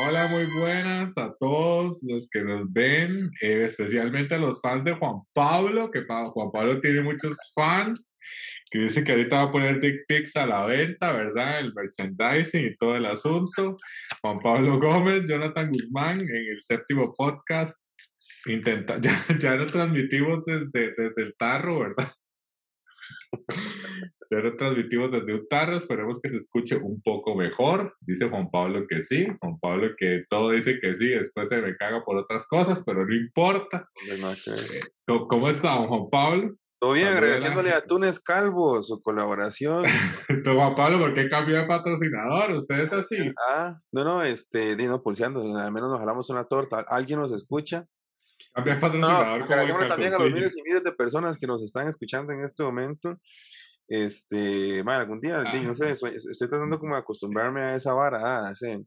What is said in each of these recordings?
Hola, muy buenas a todos los que nos ven, eh, especialmente a los fans de Juan Pablo, que Juan Pablo tiene muchos fans, que dice que ahorita va a poner Dick Pics a la venta, ¿verdad? El merchandising y todo el asunto. Juan Pablo Gómez, Jonathan Guzmán, en el séptimo podcast, intenta, ya, ya lo transmitimos desde, desde el tarro, ¿verdad? Ya lo transmitimos desde un tarro, esperemos que se escuche un poco mejor. Dice Juan Pablo que sí, Juan Pablo que todo dice que sí, después se me caga por otras cosas, pero no importa. ¿Cómo está, Juan Pablo? Todo bien, agradeciéndole a Túnez Calvo su colaboración. Juan Pablo, ¿por qué cambió de patrocinador? ¿Usted es así? Ah, no, no, este, no, pulseando, al menos nos jalamos una torta. ¿Alguien nos escucha? Patrocinador. No, también a los miles y miles de personas que nos están escuchando en este momento. Este, bueno, algún día, no sé, estoy, tratando como de acostumbrarme a esa vara, a ese,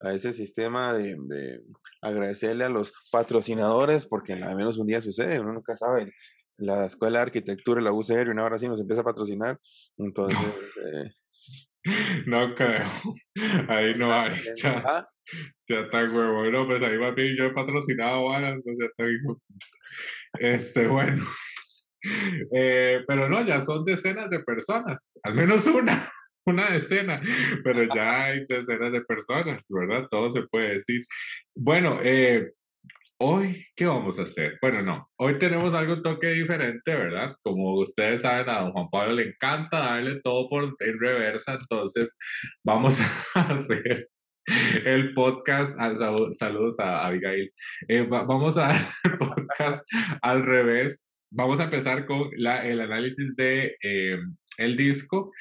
a ese sistema de, de, agradecerle a los patrocinadores, porque al menos un día sucede, uno nunca sabe. La Escuela de Arquitectura, la UCR, una hora sí nos empieza a patrocinar, entonces... Eh, no creo. Ahí no hay. Ya, sea tan huevo. No, pues ahí va bien. Yo he patrocinado varas, no sea tan Este, bueno. Eh, pero no, ya son decenas de personas, al menos una, una decena, pero ya hay decenas de personas, ¿verdad? Todo se puede decir. Bueno, eh, hoy, ¿qué vamos a hacer? Bueno, no, hoy tenemos algo toque diferente, ¿verdad? Como ustedes saben, a don Juan Pablo le encanta darle todo por en reversa, entonces vamos a hacer el podcast, saludos a Abigail, eh, vamos a el podcast al revés vamos a empezar con la, el análisis de eh, el disco,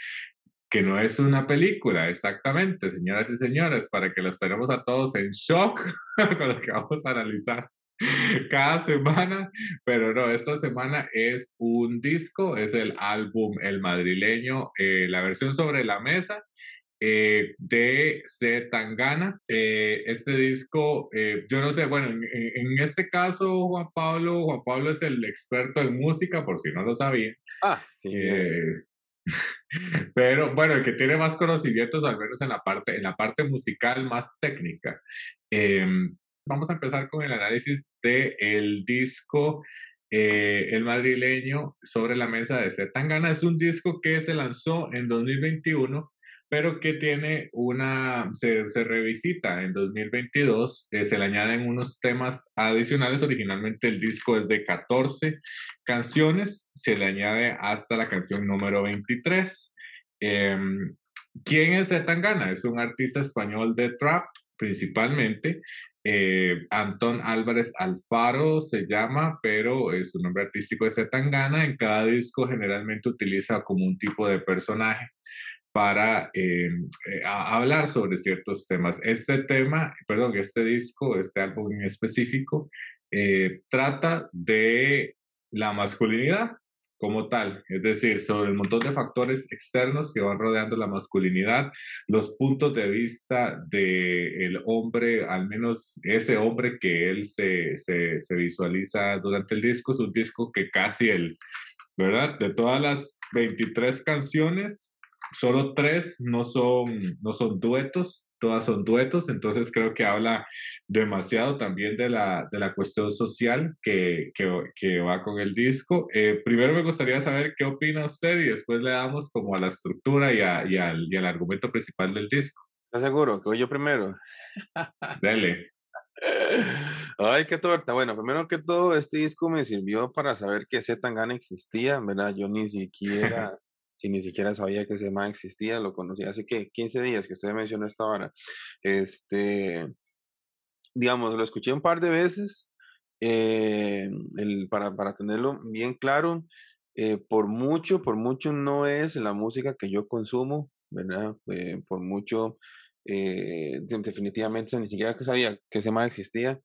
que no es una película, exactamente, señoras y señores, para que los tenemos a todos en shock con lo que vamos a analizar cada semana, pero no, esta semana es un disco, es el álbum El Madrileño, eh, la versión sobre la mesa, eh, de C. Tangana. Eh, este disco, eh, yo no sé, bueno, en, este caso, Juan Pablo, Juan Pablo es el experto en música, por si no lo sabía. Ah, sí. Pero bueno, el que tiene más conocimientos, al menos en la parte, en la parte musical más técnica. Em, vamos a empezar con el análisis del el disco El madrileño sobre la mesa de C. Es un disco que se lanzó en 2021 pero que tiene una, se, se revisita en 2022, eh, se le añaden unos temas adicionales, originalmente el disco es de 14 canciones, se le añade hasta la canción número 23. Em, ¿Quién es Tangana? Es un artista español de trap, principalmente. Eh, Antón Álvarez Alfaro se llama, pero su nombre artístico es Tangana. En cada disco generalmente utiliza como un tipo de personaje para eh, eh, hablar sobre ciertos temas. Este tema, perdón, este disco, este álbum en específico, eh, trata de la masculinidad como tal, es decir, sobre el montón de factores externos que van rodeando la masculinidad, los puntos de vista del hombre, al menos ese hombre que él se, se, se visualiza durante el disco, es un disco que casi el, ¿verdad? De todas las 23 canciones, solo tres no son, no son duetos, todas son duetos, entonces creo que habla demasiado también de la, de la cuestión social que, que, va con el disco. Eh, primero me gustaría saber qué opina usted y después le damos como a la estructura y, y, al, y al argumento principal del disco. ¿Estás seguro? Que voy yo primero. Dele. Ay, qué torta. Bueno, primero que todo, este disco me sirvió para saber que Z Tangana existía, ¿verdad? Yo ni siquiera si ni siquiera sabía que ese man existía, lo conocí hace que 15 días que usted mencionó esta hora. Este, digamos, lo escuché un par de veces eh, el, para, para, tenerlo bien claro. Eh, por mucho, por mucho no es la música que yo consumo, ¿verdad? Eh, por mucho, definitivamente ni siquiera que sabía que ese man existía.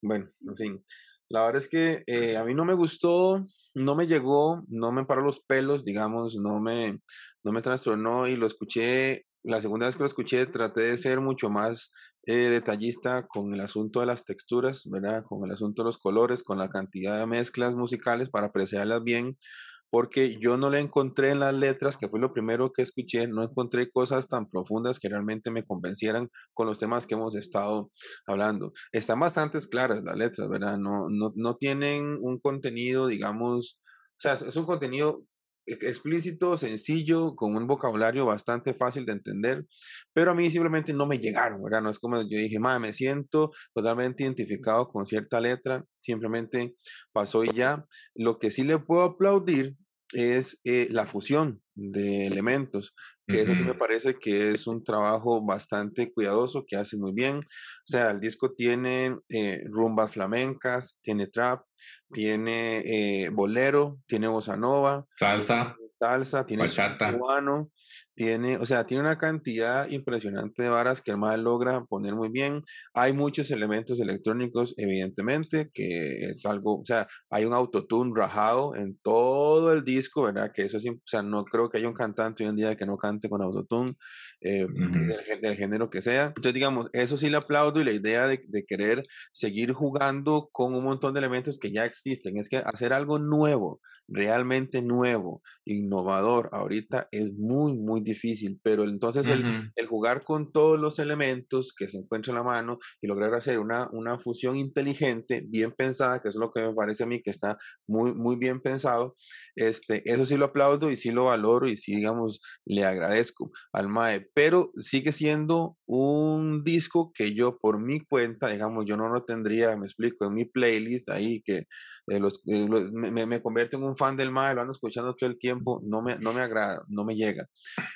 bueno, en fin. La verdad es que eh, a mí no me gustó, no me llegó, no me paró los pelos, digamos, no me, no me trastornó y lo escuché, la segunda vez que lo escuché traté de ser mucho más eh, detallista con el asunto de las texturas, ¿verdad? Con el asunto de los colores, con la cantidad de mezclas musicales para apreciarlas bien, porque yo no le encontré en las letras, que fue lo primero que escuché, no encontré cosas tan profundas que realmente me convencieran con los temas que hemos estado hablando. Están bastante claras las letras, ¿verdad? No, no, no tienen un contenido, digamos, o sea, es un contenido explícito, sencillo, con un vocabulario bastante fácil de entender, pero a mí simplemente no me llegaron, ¿verdad? No es como yo dije, madre, me siento totalmente identificado con cierta letra, simplemente pasó y ya. Lo que sí le puedo aplaudir es eh, la fusión de elementos, que eso sí me parece que es un trabajo bastante cuidadoso, que hace muy bien. O sea, el disco tiene eh, rumbas flamencas, tiene trap, tiene eh, bolero, tiene bossa nova, salsa, salsa, tiene cubano, tiene, o sea, tiene una cantidad impresionante de varas que el mal logra poner muy bien. Hay muchos elementos electrónicos, evidentemente, que es algo, o sea, hay un autotune rajado en todo el disco, ¿verdad? Que eso es, o sea, no creo que haya un cantante hoy en día que no cante con autotune, eh, del, género que sea. Entonces, digamos, eso sí le aplaudo y la idea de, de querer seguir jugando con un montón de elementos que ya existen, es que hacer algo nuevo, realmente nuevo, innovador, ahorita es muy, muy difícil, pero entonces el, el, jugar con todos los elementos que se encuentran en la mano y lograr hacer una, una fusión inteligente, bien pensada, que es lo que me parece a mí que está muy, muy bien pensado, este, eso sí lo aplaudo y sí lo valoro y sí, digamos, le agradezco al MAE, pero sigue siendo un disco que yo por mi cuenta, digamos, yo no lo tendría, me explico, en mi playlist ahí que los, me, me, convierto en un fan del MAE, lo ando escuchando todo el tiempo, no me, no me agrada, no me llega.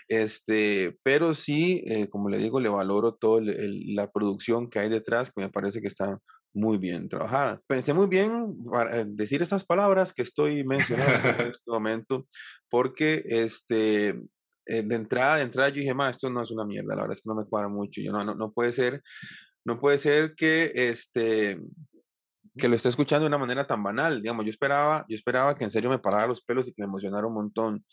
Este, pero sí, eh, como le digo, le valoro toda la producción que hay detrás, que me parece que está muy bien trabajada. Pensé muy bien para eh, decir esas palabras que estoy mencionando en este momento, porque este, eh, de entrada, de entrada yo dije, ma, esto no es una mierda, la verdad es que no me cuadra mucho, yo no, no, no puede ser, no puede ser que este, que lo esté escuchando de una manera tan banal. Digamos, yo esperaba, yo esperaba que en serio me parara los pelos y que me emocionara un montón,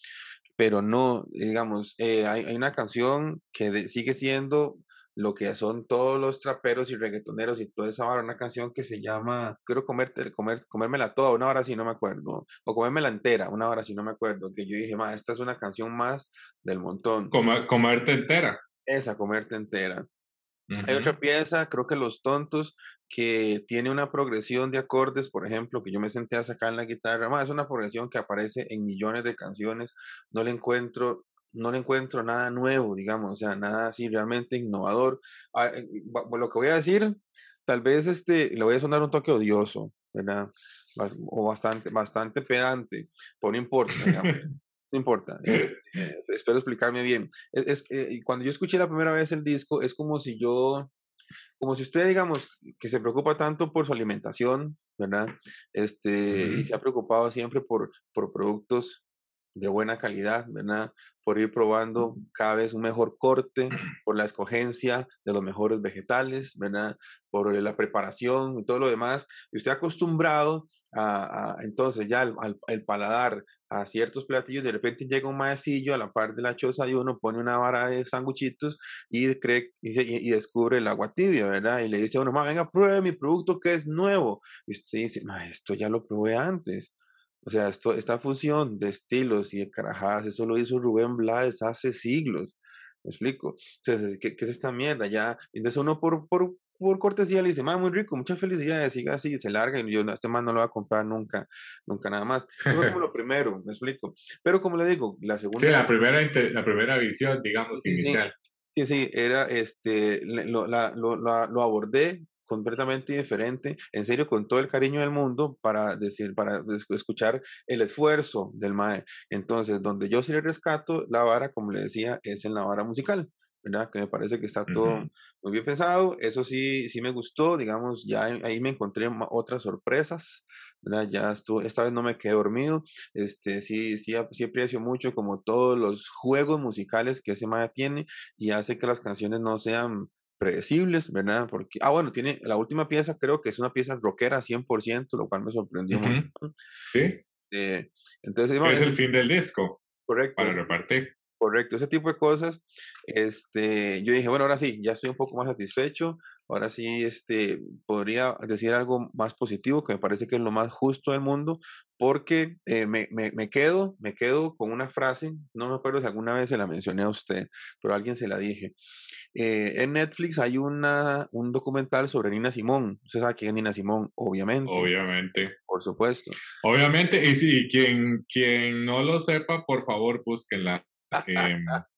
pero no, digamos, eh, hay, hay, una canción que sigue siendo lo que son todos los traperos y reggaetoneros y toda esa hora, una canción que se llama, quiero comerte, comer, comérmela toda, una hora si no me acuerdo, o comérmela entera, una hora si no me acuerdo, que yo dije, ma, esta es una canción más del montón. comerte entera. Esa, comerte entera. Hay otra pieza, creo que Los Tontos, que tiene una progresión de acordes, por ejemplo, que yo me senté a sacar en la guitarra. Más, es una progresión que aparece en millones de canciones. No le encuentro, no le encuentro nada nuevo, digamos, o sea, nada así realmente innovador. Ah, eh, lo que voy a decir, tal vez este, le voy a sonar un toque odioso, ¿verdad? O bastante, bastante pedante, pero no importa, digamos. No importa, este, espero explicarme bien. Es, eh, cuando yo escuché la primera vez el disco, es como si yo, como si usted, digamos, que se preocupa tanto por su alimentación, ¿verdad? Este, y se ha preocupado siempre por, por productos de buena calidad, ¿verdad? Por ir probando cada vez un mejor corte, por la escogencia de los mejores vegetales, ¿verdad? Por la preparación y todo lo demás. Y usted acostumbrado a, entonces ya el paladar a ciertos platillos, de repente llega un maecillo a la par de la choza y uno pone una vara de sanguchitos y cree y, descubre el agua tibia, ¿verdad? Y le dice a uno, venga, pruebe mi producto que es nuevo. Y usted dice, ma, esto ya lo probé antes. O sea, esto, esta fusión de estilos y de carajadas, eso lo hizo Rubén Blades hace siglos. ¿Me explico? Entonces, ¿qué, ¿qué, es esta mierda? Ya, entonces uno por, por, por cortesía le dice, ma, muy rico, muchas felicidades, siga así, se larga y yo este man no lo va a comprar nunca, nunca nada más. Eso fue como lo primero, me explico. Pero como le digo, la segunda... Sí, la primera, la primera visión, digamos, inicial. Sí, sí, era, este, lo, la, lo, lo abordé completamente diferente, en serio, con todo el cariño del mundo para decir, para escuchar el esfuerzo del MAE. Entonces, donde yo sí le rescato la vara, como le decía, es en la vara musical. ¿Verdad? Que me parece que está todo muy bien pensado. Eso sí, sí me gustó, digamos, ya ahí me encontré otras sorpresas, ¿verdad? Ya estuvo, esta vez no me quedé dormido. Este, sí, sí, sí aprecio mucho como todos los juegos musicales que ese Maya tiene y hace que las canciones no sean predecibles, ¿verdad? Porque, ah, bueno, tiene la última pieza, creo que es una pieza rockera 100%, lo cual me sorprendió mucho. Sí. Eh, entonces, es el fin del disco. Correcto. Para repartir. Correcto, ese tipo de cosas. Este, yo dije, bueno, ahora sí, ya estoy un poco más satisfecho. ahora sí, este, podría decir algo más positivo, que me parece que es lo más justo del mundo, porque eh, me, me, me, quedo, me quedo con una frase, no me acuerdo si alguna vez se la mencioné a usted, pero a alguien se la dije. Eh, en Netflix hay una, un documental sobre Nina Simón. Usted sabe quién es Nina Simón, obviamente. Obviamente. Por supuesto. Obviamente, y sí, quien, quien no lo sepa, por favor, búsquenla.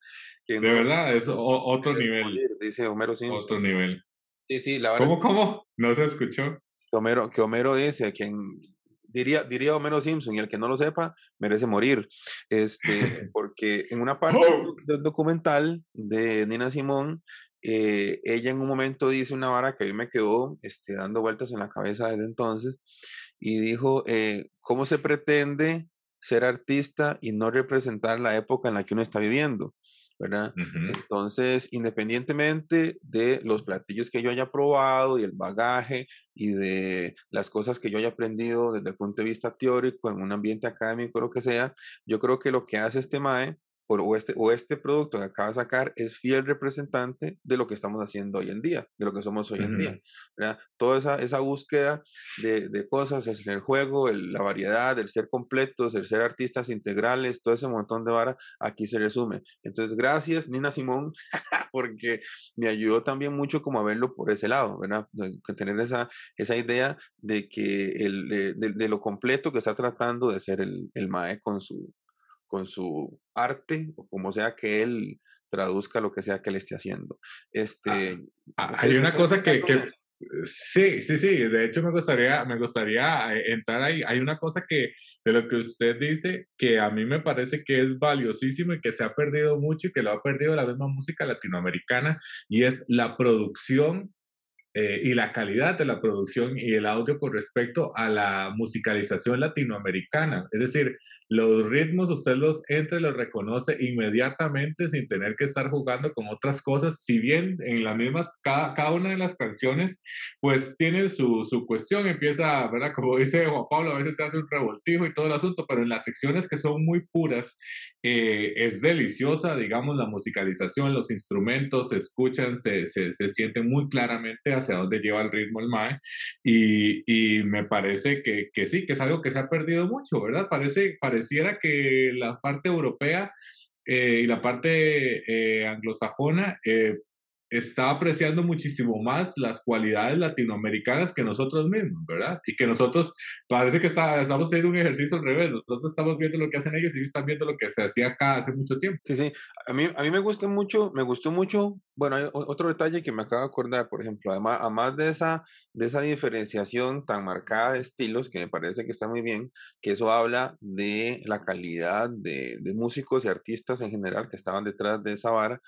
Eh, de verdad, es otro nivel. dice Homero Simpson. Otro nivel. Sí, sí, la verdad. ¿Cómo, cómo? No se escuchó. Que Homero, que Homero dice, quien diría, diría Homero Simpson, y el que no lo sepa, merece morir. Este, porque en una parte oh. del documental de Nina Simón, eh, ella en un momento dice una vara que a mí me quedó este, dando vueltas en la cabeza desde entonces, y dijo, eh, ¿cómo se pretende ser artista y no representar la época en la que uno está viviendo? ¿verdad? Entonces, independientemente de los platillos que yo haya probado y el bagaje y de las cosas que yo haya aprendido desde el punto de vista teórico en un ambiente académico, lo que sea, yo creo que lo que hace este MAE o este, o este producto que acaba de sacar es fiel representante de lo que estamos haciendo hoy en día, de lo que somos hoy en día. Toda esa, esa búsqueda de, de cosas, es el juego, el, la variedad, el ser completos, el ser artistas integrales, todo ese montón de vara, aquí se resume. Entonces, gracias Nina Simón, porque me ayudó también mucho como a verlo por ese lado, ¿verdad? tener esa, esa idea de que el, de, de, lo completo que está tratando de ser el, el MAE con su, con su arte o como sea que él traduzca lo que sea que él esté haciendo. Este, ah, hay una cosa que, que, sí, sí, sí, de hecho me gustaría, me gustaría eh, entrar ahí. Hay una cosa que de lo que usted dice que a mí me parece que es valiosísimo y que se ha perdido mucho y que lo ha perdido la misma música latinoamericana y es la producción eh, y la calidad de la producción y el audio con respecto a la musicalización latinoamericana. Es decir, los ritmos usted los entra y los reconoce inmediatamente sin tener que estar jugando con otras cosas, si bien en las mismas, cada, cada una de las canciones, pues tiene su, su cuestión, empieza, ¿verdad? Como dice Juan Pablo, a veces se hace un revoltijo y todo el asunto, pero en las secciones que son muy puras, eh, es deliciosa, digamos, la musicalización, los instrumentos se escuchan, se, se, se muy claramente hacia dónde lleva el ritmo el MAE, y, y me parece que, que, sí, que es algo que se ha perdido mucho, ¿verdad? Parece, pareciera que la parte europea eh, y la parte eh, anglosajona está apreciando muchísimo más las cualidades latinoamericanas que nosotros mismos, ¿verdad? Y que nosotros parece que está, estamos haciendo un ejercicio al revés, nosotros estamos viendo lo que hacen ellos y ellos están viendo lo que se hacía acá hace mucho tiempo. Sí, sí, a mí, a mí me gusta mucho, me gustó mucho, bueno, hay otro detalle que me acabo de acordar, por ejemplo, además, además de, esa, de esa diferenciación tan marcada de estilos, que me parece que está muy bien, que eso habla de la calidad de, de músicos y artistas en general que estaban detrás de esa vara,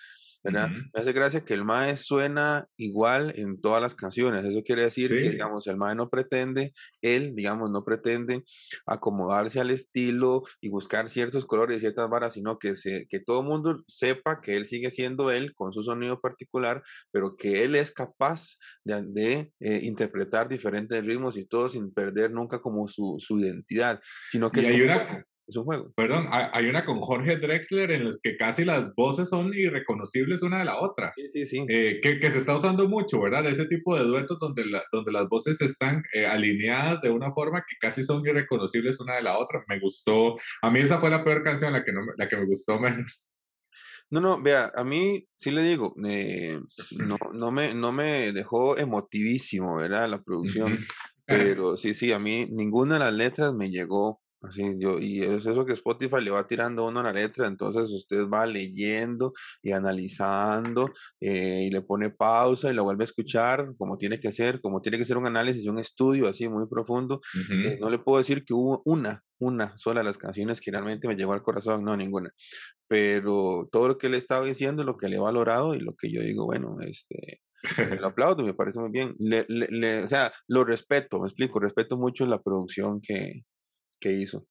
¿verdad? Me hace gracia que el MAE suena igual en todas las canciones. Eso quiere decir que, digamos, el MAE no pretende, él, digamos, no pretende acomodarse al estilo y buscar ciertos colores y ciertas varas, sino que, se, que todo el mundo sepa que él sigue siendo él con su sonido particular, pero que él es capaz de, eh, interpretar diferentes ritmos y todo sin perder nunca como su, su identidad, sino que... hay una, es un juego. Perdón, hay una con Jorge Drexler en las que casi las voces son irreconocibles una de la otra. Sí, sí, sí. Eh, que, que, se está usando mucho, ¿verdad? Ese tipo de duetos donde, la, donde las voces están eh, alineadas de una forma que casi son irreconocibles una de la otra. Me gustó. A mí esa fue la peor canción, la que, no, la que me gustó menos. No, no, vea, a mí sí le digo, eh, no, no, me, no me dejó emotivísimo, ¿verdad? La producción. Pero sí, sí, a mí ninguna de las letras me llegó Así yo, y es eso que Spotify le va tirando uno a la letra, entonces usted va leyendo y analizando eh, y le pone pausa y lo vuelve a escuchar como tiene que ser, como tiene que ser un análisis un estudio así muy profundo. Eh, no le puedo decir que hubo una, una sola de las canciones que realmente me llegó al corazón, no ninguna. Pero todo lo que le estaba diciendo, lo que le he valorado y lo que yo digo, bueno, este, lo aplaudo, me parece muy bien. Le, le, o sea, lo respeto, me explico, respeto mucho la producción que, que hizo.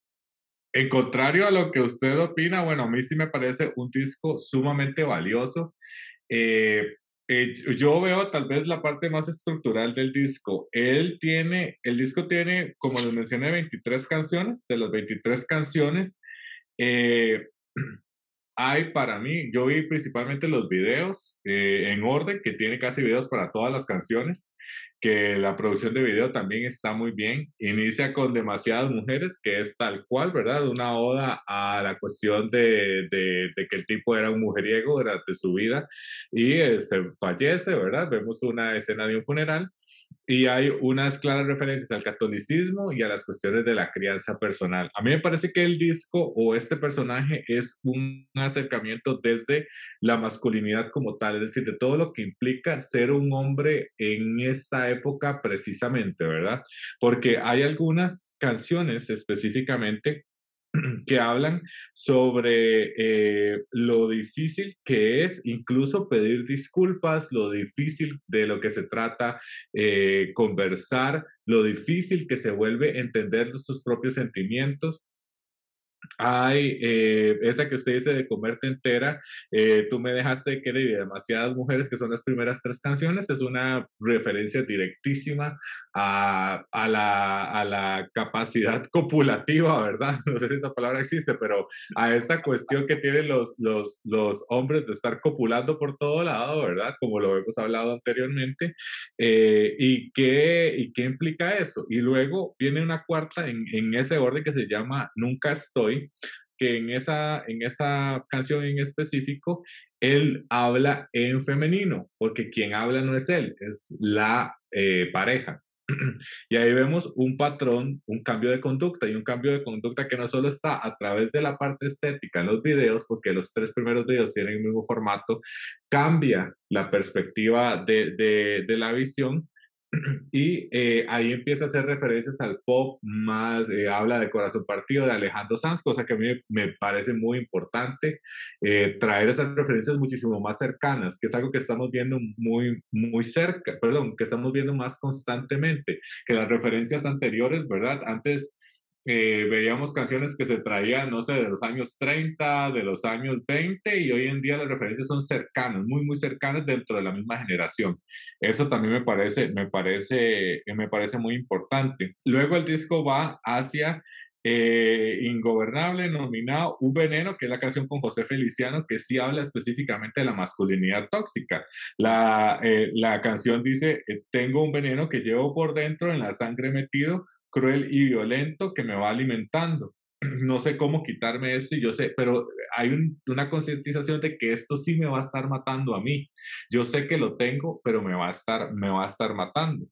En contrario a lo que usted opina, bueno, a mí sí me parece un disco sumamente valioso. Eh, eh, yo veo tal vez la parte más estructural del disco. Él tiene, el disco tiene, como les mencioné, 23 canciones. De las 23 canciones, eh, hay para mí, yo vi principalmente los videos eh, en orden, que tiene casi videos para todas las canciones, que la producción de video también está muy bien. Inicia con demasiadas mujeres, que es tal cual, ¿verdad? Una oda a la cuestión de, de, que el tipo era un mujeriego durante su vida y eh, se fallece, ¿verdad? Vemos una escena de un funeral y hay unas claras referencias al catolicismo y a las cuestiones de la crianza personal. A mí me parece que el disco o este personaje es un acercamiento desde la masculinidad como tal, es decir, de todo lo que implica ser un hombre en esta época precisamente, ¿verdad? Porque hay algunas canciones específicamente que hablan sobre eh, lo difícil que es incluso pedir disculpas, lo difícil de lo que se trata eh, conversar, lo difícil que se vuelve entender sus propios sentimientos hay eh, esa que usted dice de comerte entera, eh, tú me dejaste querer y demasiadas mujeres, que son las primeras tres canciones, es una referencia directísima a, a, la, a la capacidad copulativa, ¿verdad? No sé si esa palabra existe, pero a esta cuestión que tienen los, los, los hombres de estar copulando por todo lado, ¿verdad? Como lo hemos hablado anteriormente. Eh, ¿y, qué, ¿Y qué implica eso? Y luego viene una cuarta en, en ese orden que se llama Nunca estoy que en esa, en esa canción en específico, él habla en femenino, porque quien habla no es él, es la eh, pareja. Y ahí vemos un patrón, un cambio de conducta y un cambio de conducta que no solo está a través de la parte estética en los videos, porque los tres primeros videos tienen el mismo formato, cambia la perspectiva de, de, de la visión, y eh, ahí empieza a hacer referencias al pop más, eh, habla de Corazón Partido de Alejandro Sanz, cosa que a mí me parece muy importante, eh, traer esas referencias muchísimo más cercanas, que es algo que estamos viendo muy, muy cerca, perdón, que estamos viendo más constantemente que las referencias anteriores, ¿verdad? Antes eh, veíamos canciones que se traían, no sé, de los años 30, de los años 20, y hoy en día las referencias son cercanas, muy, muy cercanas dentro de la misma generación. Eso también me parece, me parece, me parece muy importante. Luego el disco va hacia eh, Ingobernable, nominado Un Veneno, que es la canción con José Feliciano, que sí habla específicamente de la masculinidad tóxica. La, eh, la canción dice, tengo un veneno que llevo por dentro en la sangre metido, cruel y violento que me va alimentando. No sé cómo quitarme esto y yo sé, pero hay una concientización de que esto sí me va a estar matando a mí. Yo sé que lo tengo, pero me va a estar, me va a estar matando.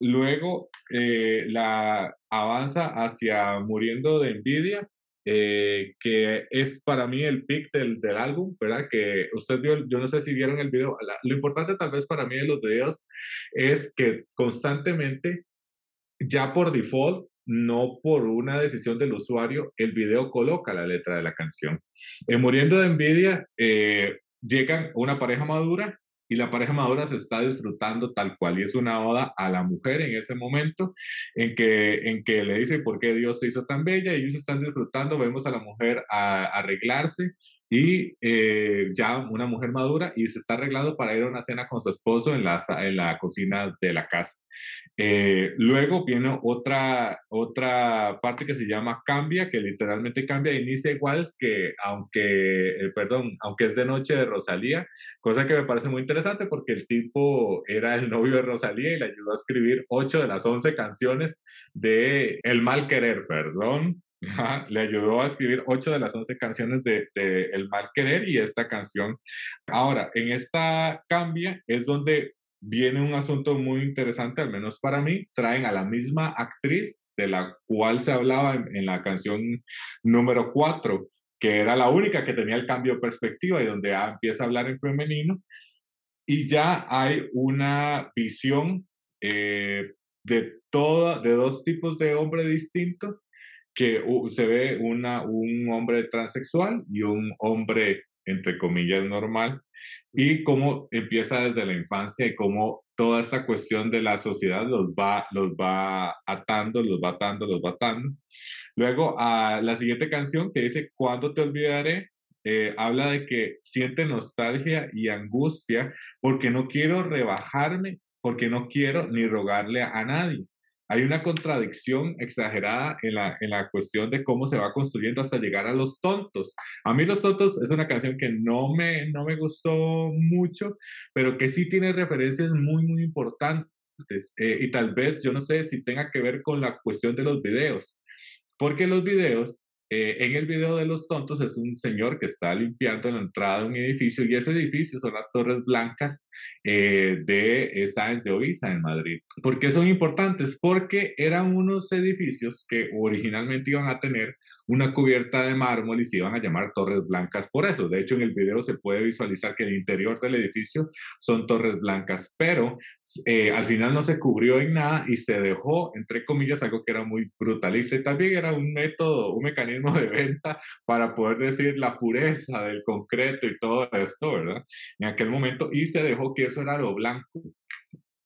Luego eh, la avanza hacia muriendo de envidia, eh, que es para mí el pick del, del, álbum, ¿verdad? Que usted vio, yo no sé si vieron el video, lo importante tal vez para mí de los videos es que constantemente ya por default, no por una decisión del usuario, el video coloca la letra de la canción. En Muriendo de Envidia, eh, llegan una pareja madura y la pareja madura se está disfrutando tal cual y es una oda a la mujer en ese momento en que, en que le dice por qué Dios se hizo tan bella y ellos están disfrutando, vemos a la mujer a, arreglarse y eh, ya una mujer madura y se está arreglando para ir a una cena con su esposo en la, en la cocina de la casa. Eh, luego viene otra, otra parte que se llama Cambia, que literalmente cambia, inicia igual que, aunque, eh, perdón, aunque es de noche de Rosalía, cosa que me parece muy interesante porque el tipo era el novio de Rosalía y le ayudó a escribir ocho de las once canciones de El Mal Querer, perdón, le ayudó a escribir ocho de las once canciones de, El Mal Querer y esta canción. Ahora, en esta cambia es donde viene un asunto muy interesante, al menos para mí. Traen a la misma actriz de la cual se hablaba en, la canción número cuatro, que era la única que tenía el cambio de perspectiva y donde empieza a hablar en femenino. Y ya hay una visión eh, de, todo, de dos tipos de hombre distintos que se ve una, un hombre transexual y un hombre, entre comillas, normal, y cómo empieza desde la infancia y cómo toda esta cuestión de la sociedad los va, los va atando, los va atando, los va atando. Luego, a la siguiente canción que dice, ¿Cuándo te olvidaré? Eh, habla de que siente nostalgia y angustia porque no quiero rebajarme, porque no quiero ni rogarle a nadie hay una contradicción exagerada en la, en la cuestión de cómo se va construyendo hasta llegar a Los Tontos. A mí Los Tontos es una canción que no me, no me gustó mucho, pero que sí tiene referencias muy, muy importantes. Eh, y tal vez, yo no sé si tenga que ver con la cuestión de los videos, porque los videos eh, en el video de los tontos es un señor que está limpiando la entrada de un edificio y ese edificio son las Torres Blancas eh, de Sáenz de Oiza en Madrid. ¿Por qué son importantes? Porque eran unos edificios que originalmente iban a tener una cubierta de mármol y se iban a llamar Torres Blancas por eso. De hecho, en el video se puede visualizar que el interior del edificio son Torres Blancas, pero eh, al final no se cubrió en nada y se dejó, entre comillas, algo que era muy brutalista y también era un método, un mecanismo de venta para poder decir la pureza del concreto y todo esto, ¿verdad? En aquel momento, y se dejó que eso era lo blanco.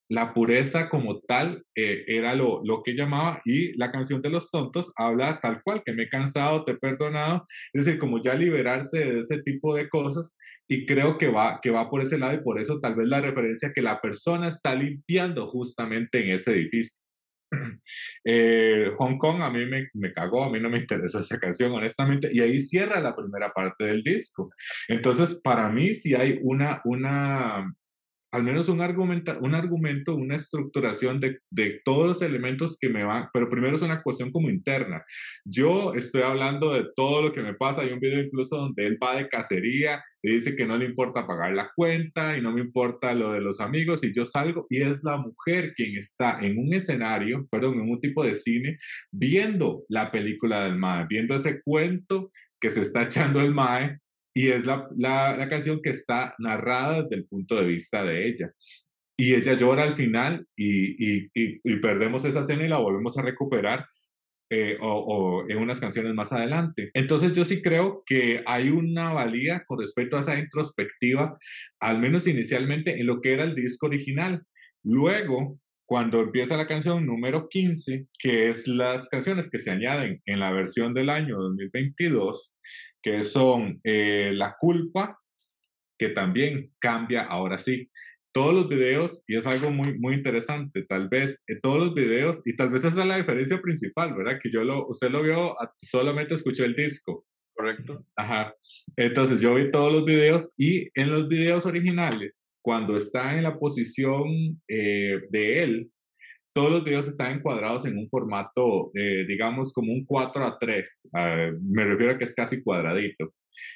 La pureza como tal eh, era lo, lo que llamaba y la canción de los tontos habla tal cual, que me he cansado, te he perdonado, es decir, como ya liberarse de ese tipo de cosas y creo que va, que va por ese lado y por eso tal vez la referencia que la persona está limpiando justamente en ese edificio. Eh, Hong Kong a mí me, me, cagó, a mí no me interesa esa canción, honestamente, y ahí cierra la primera parte del disco. Entonces, para mí sí hay una, una, al menos un, argumento, un argumento, una estructuración de, de, todos los elementos que me van, pero primero es una cuestión como interna. Yo estoy hablando de todo lo que me pasa, hay un video incluso donde él va de cacería y dice que no le importa pagar la cuenta y no me importa lo de los amigos y yo salgo y es la mujer quien está en un escenario, perdón, en un tipo de cine, viendo la película del MAE, viendo ese cuento que se está echando el MAE y es la, la, canción que está narrada desde el punto de vista de ella. Y ella llora al final y, y, perdemos esa escena y la volvemos a recuperar eh, o, en unas canciones más adelante. Entonces yo sí creo que hay una valía con respecto a esa introspectiva, al menos inicialmente en lo que era el disco original. Luego, cuando empieza la canción número 15, que es las canciones que se añaden en la versión del año 2022, que son eh, La culpa, que también cambia ahora sí. Todos los videos, y es algo muy, muy interesante, tal vez eh, todos los videos, y tal vez esa es la diferencia principal, ¿verdad? Que yo lo, usted lo vio, solamente escuchó el disco. Correcto. Ajá. Entonces yo vi todos los videos y en los videos originales, cuando está en la posición eh, de él, todos los videos están encuadrados en un formato, eh, digamos, como un 4 a 3. Ah, me refiero a que es casi cuadradito.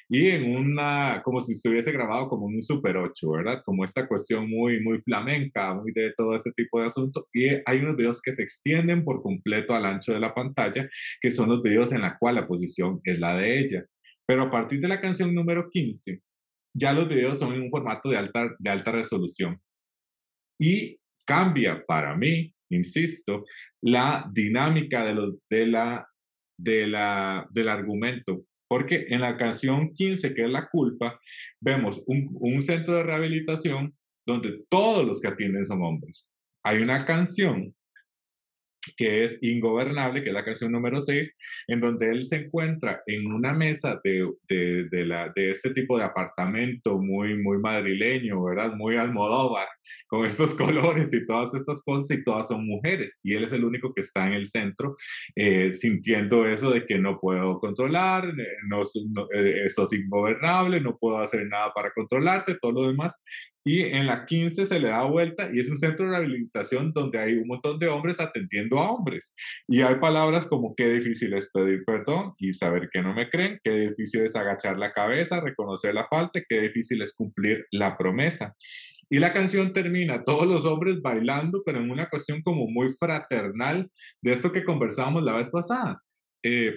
Y en una, como si estuviese grabado como un Super 8, ¿verdad? Como esta cuestión muy, muy flamenca, muy de todo ese tipo de asunto. Y hay unos videos que se extienden por completo al ancho de la pantalla, que son los videos en la cual la posición es la de ella. Pero a partir de la canción número 15, ya los videos son en un formato de alta, de alta resolución. Y cambia para mí insisto, la dinámica de, de la, de la, del argumento. Porque en la canción 15, que es La culpa, vemos un, un centro de rehabilitación donde todos los que atienden son hombres. Hay una canción que es Ingobernable, que es la canción número 6, en donde él se encuentra en una mesa de, de, de, la, de este tipo de apartamento muy, muy madrileño, ¿verdad? Muy almodóvar, con estos colores y todas estas cosas, y todas son mujeres, y él es el único que está en el centro eh, sintiendo eso de que no puedo controlar, eh, no, no, eh, esto es ingobernable, no puedo hacer nada para controlarte, todo lo demás, y en la 15 se le da vuelta y es un centro de rehabilitación donde hay un montón de hombres atendiendo a hombres. Y hay palabras como qué difícil es pedir perdón y saber que no me creen, qué difícil es agachar la cabeza, reconocer la falta, qué difícil es cumplir la promesa. Y la canción termina, todos los hombres bailando, pero en una cuestión como muy fraternal de esto que conversábamos la vez pasada. Eh,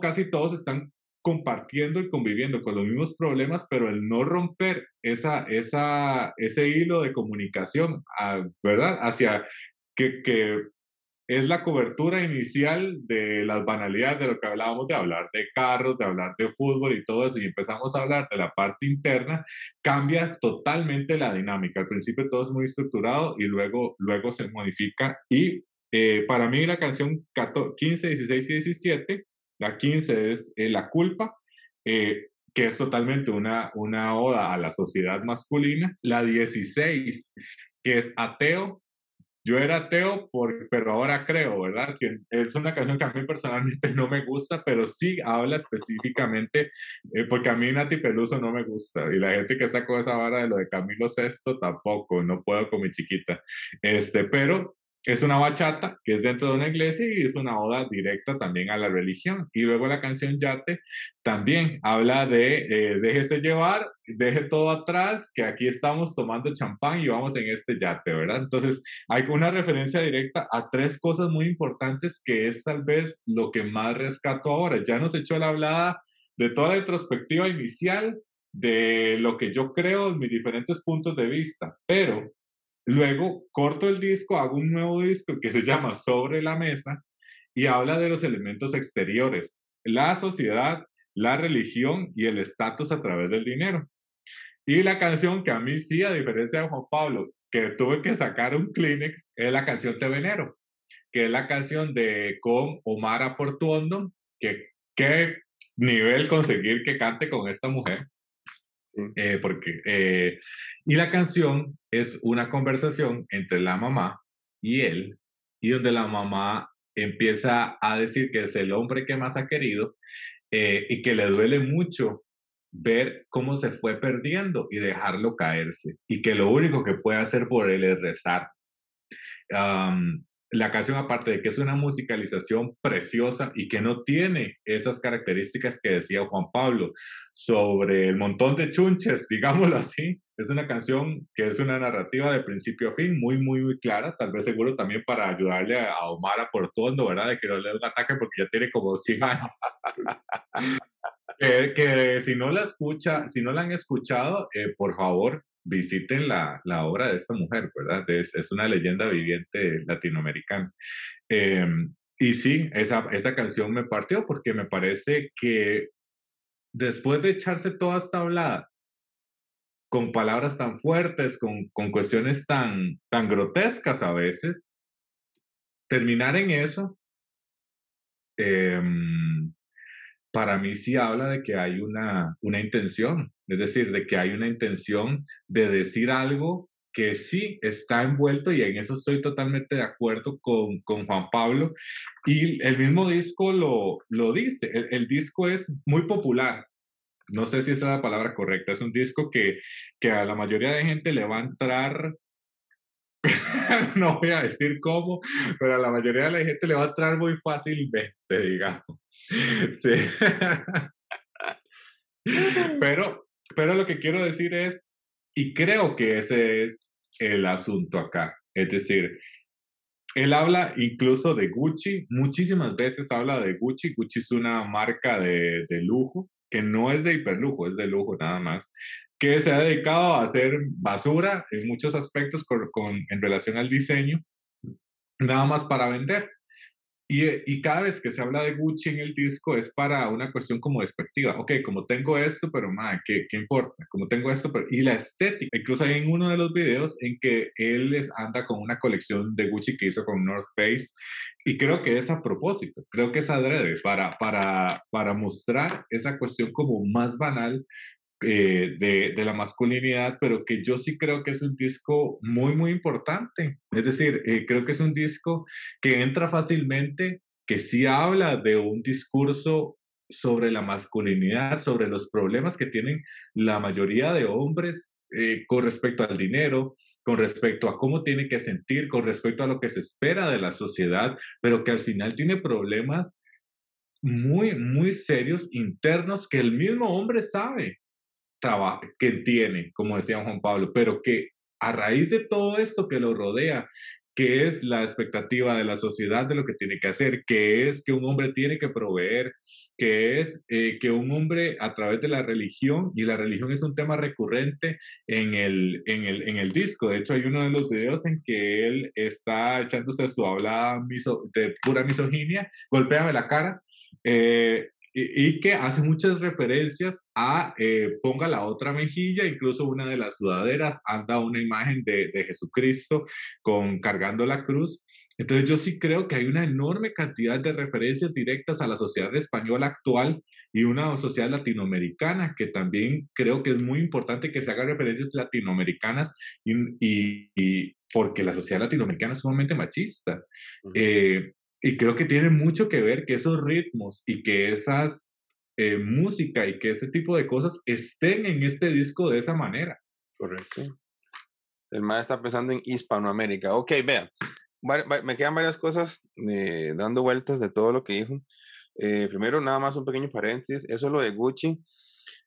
casi todos están compartiendo y conviviendo con los mismos problemas, pero el no romper esa, esa, ese hilo de comunicación, ah, ¿verdad? Hacia que, que es la cobertura inicial de las banalidades de lo que hablábamos de hablar de carros, de hablar de fútbol y todo eso, y empezamos a hablar de la parte interna, cambia totalmente la dinámica. Al principio todo es muy estructurado y luego, luego se modifica. Y eh, para mí la canción 15, 16 y 17 la 15 es eh, La culpa, eh, que es totalmente una, una oda a la sociedad masculina. La 16, que es Ateo, yo era ateo, por, pero ahora creo, ¿verdad? Que es una canción que a mí personalmente no me gusta, pero sí habla específicamente, eh, porque a mí Nati Peluso no me gusta, y la gente que sacó esa vara de lo de Camilo Sesto tampoco, no puedo con mi chiquita. Este, pero es una bachata que es dentro de una iglesia y es una oda directa también a la religión. Y luego la canción Yate también habla de eh, déjese llevar, deje todo atrás, que aquí estamos tomando champán y vamos en este yate, ¿verdad? Entonces hay una referencia directa a tres cosas muy importantes que es tal vez lo que más rescato ahora. Ya nos echó la hablada de toda la retrospectiva inicial de lo que yo creo mis diferentes puntos de vista, pero Luego corto el disco, hago un nuevo disco que se llama Sobre la Mesa y habla de los elementos exteriores, la sociedad, la religión y el estatus a través del dinero. Y la canción que a mí sí, a diferencia de Juan Pablo, que tuve que sacar un Kleenex, es la canción Te Venero, que es la canción de con Omar Portuondo, que qué nivel conseguir que cante con esta mujer. Eh, porque, eh, y la canción es una conversación entre la mamá y él, y donde la mamá empieza a decir que es el hombre que más ha querido eh, y que le duele mucho ver cómo se fue perdiendo y dejarlo caerse, y que lo único que puede hacer por él es rezar la canción, aparte de que es una musicalización preciosa y que no tiene esas características que decía Juan Pablo sobre el montón de chunches, digámoslo así, es una canción que es una narrativa de principio a fin, muy, muy, muy clara, tal vez seguro también para ayudarle a, Omar a Portondo, ¿verdad? De que no le dé un ataque porque ya tiene como 100 años. que, si no la escucha, si no la han escuchado, eh, por favor, visiten la, la, obra de esta mujer, ¿verdad? Es, es una leyenda viviente latinoamericana. Em, y sí, esa, esa canción me partió porque me parece que después de echarse toda esta hablada, con palabras tan fuertes, con, con cuestiones tan, tan grotescas a veces, terminar en eso, eh, para mí sí habla de que hay una, una intención, es decir, de que hay una intención de decir algo que sí está envuelto y en eso estoy totalmente de acuerdo con, con Juan Pablo. Y el mismo disco lo, lo dice, el, el, disco es muy popular. No sé si esa es la palabra correcta, es un disco que, que a la mayoría de gente le va a entrar no voy a decir cómo, pero a la mayoría de la gente le va a entrar muy fácilmente, digamos. Sí. pero, pero lo que quiero decir es, y creo que ese es el asunto acá, es decir, él habla incluso de Gucci, muchísimas veces habla de Gucci, Gucci es una marca de, de lujo, que no es de hiperlujo, es de lujo nada más que se ha dedicado a hacer basura en muchos aspectos con, en relación al diseño, nada más para vender. Y, y, cada vez que se habla de Gucci en el disco es para una cuestión como despectiva. Ok, como tengo esto, pero madre, ¿qué, ¿qué, importa? Como tengo esto, pero... Y la estética. Incluso hay en uno de los videos en que él les anda con una colección de Gucci que hizo con North Face. Y creo que es a propósito, creo que es adrede para, para, para mostrar esa cuestión como más banal eh, de, la masculinidad, pero que yo sí creo que es un disco muy, muy importante. Es decir, eh, creo que es un disco que entra fácilmente, que sí habla de un discurso sobre la masculinidad, sobre los problemas que tienen la mayoría de hombres eh, con respecto al dinero, con respecto a cómo tiene que sentir, con respecto a lo que se espera de la sociedad, pero que al final tiene problemas muy, muy serios internos que el mismo hombre sabe que tiene, como decía Juan Pablo, pero que a raíz de todo esto que lo rodea, que es la expectativa de la sociedad de lo que tiene que hacer, que es que un hombre tiene que proveer, que es eh, que un hombre a través de la religión, y la religión es un tema recurrente en el, en el, en el disco, de hecho hay uno de los videos en que él está echándose su habla de pura misoginia, golpéame la cara, eh, y, que hace muchas referencias a eh, ponga la otra mejilla, incluso una de las sudaderas anda una imagen de, de, Jesucristo con cargando la cruz. Entonces yo sí creo que hay una enorme cantidad de referencias directas a la sociedad española actual y una sociedad latinoamericana, que también creo que es muy importante que se hagan referencias latinoamericanas y, y, porque la sociedad latinoamericana es sumamente machista. Eh, y creo que tiene mucho que ver que esos ritmos y que esas eh, música y que ese tipo de cosas estén en este disco de esa manera. Correcto. El más está pensando en Hispanoamérica. Ok, vea, me quedan varias cosas eh, dando vueltas de todo lo que dijo. Eh, primero, nada más un pequeño paréntesis, eso es lo de Gucci.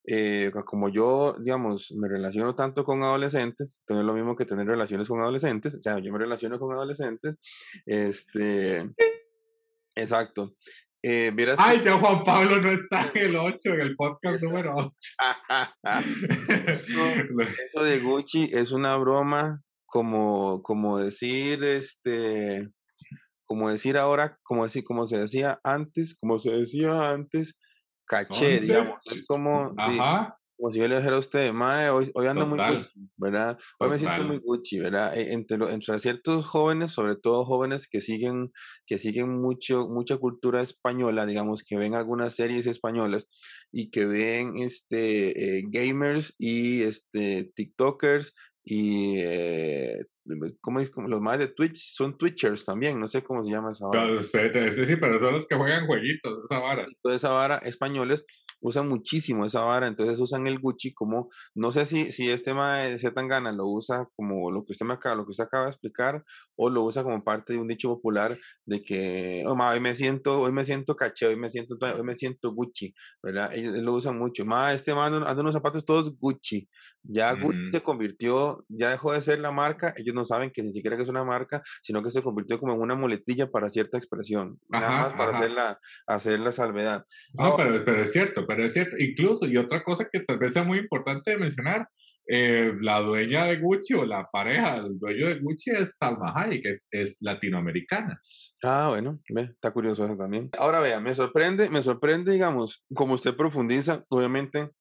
Eh, como yo, digamos, me relaciono tanto con adolescentes, que no es lo mismo que tener relaciones con adolescentes, o sea, yo me relaciono con adolescentes, este, exacto. Eh, Ay, ya Juan Pablo no está en el 8, en el podcast número 8. eso, de Gucci es una broma, como, como decir, este, como decir ahora, como decir, como se decía antes, como se decía antes, caché, digamos. Es como, como si yo le dijera a usted, mae, hoy, hoy ando muy Gucci, ¿verdad? Hoy me siento muy Gucci, ¿verdad? Entre, entre ciertos jóvenes, sobre todo jóvenes que siguen, que siguen mucho, mucha cultura española, digamos, que ven algunas series españolas y que ven este, eh, gamers y este, TikTokers y eh, ¿cómo es? Los más de Twitch son Twitchers también, no sé cómo se llama esa vara. Sí, sí, pero son los que juegan jueguitos, esa vara. Toda esa vara, españoles, usan muchísimo esa vara, entonces usan el Gucci como, no sé si, si este tema de gana lo usa como lo que usted me acaba, lo que usted acaba de explicar, o lo usa como parte de un dicho popular de que, oh, ma, hoy me siento, hoy me siento caché, hoy me siento, hoy me siento Gucci, ¿verdad? Ellos, lo usan mucho. Ma, este man anda unos zapatos todos Gucci. Ya Gucci mm. se convirtió, ya dejó de ser la marca, ellos no saben que ni siquiera que es una marca, sino que se convirtió como en una muletilla para cierta expresión, nada más para hacer la, hacer la salvedad. No, pero, pero es cierto, pero es cierto. Incluso, y otra cosa que tal vez sea muy importante de mencionar, eh, la dueña de Gucci o la pareja del dueño de Gucci es Salma Hayek, es, es latinoamericana. Ah, bueno, está curioso eso también. Ahora vea, me sorprende, me sorprende, digamos, como usted profundiza, obviamente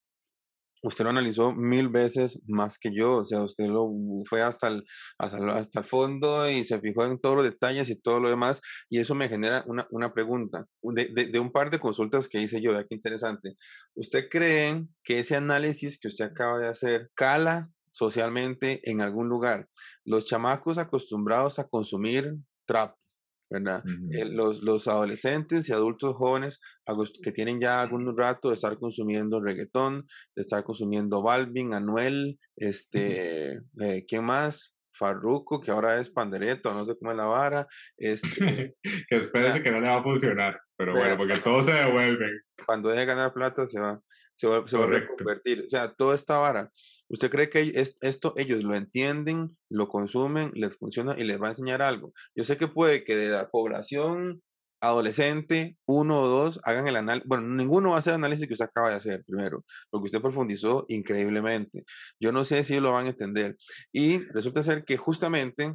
usted lo analizó mil veces más que yo, o sea, usted lo fue hasta el, hasta, el fondo y se fijó en todos los detalles y todo lo demás, y eso me genera una, una pregunta de, de, un par de consultas que hice yo, vea qué interesante. ¿Usted cree que ese análisis que usted acaba de hacer cala socialmente en algún lugar? Los chamacos acostumbrados a consumir trap, ¿verdad? Eh, los, los adolescentes y adultos jóvenes que tienen ya algún rato de estar consumiendo reggaetón, de estar consumiendo Balvin, Anuel, este, eh, ¿quién más? Farruko, que ahora es pandereto, no sé cómo es la vara. Este, que que no le va a funcionar, pero bueno, porque todos se devuelven. Cuando deje de ganar plata se va, se va, se va a reconvertir. O sea, toda esta vara. ¿Usted cree que esto ellos lo entienden, lo consumen, les funciona y les va a enseñar algo? Yo sé que puede que de la población adolescente, uno o dos, hagan el análisis, bueno, ninguno va a hacer el análisis que usted acaba de hacer primero, porque usted profundizó increíblemente. Yo no sé si lo van a entender. Y resulta ser que justamente,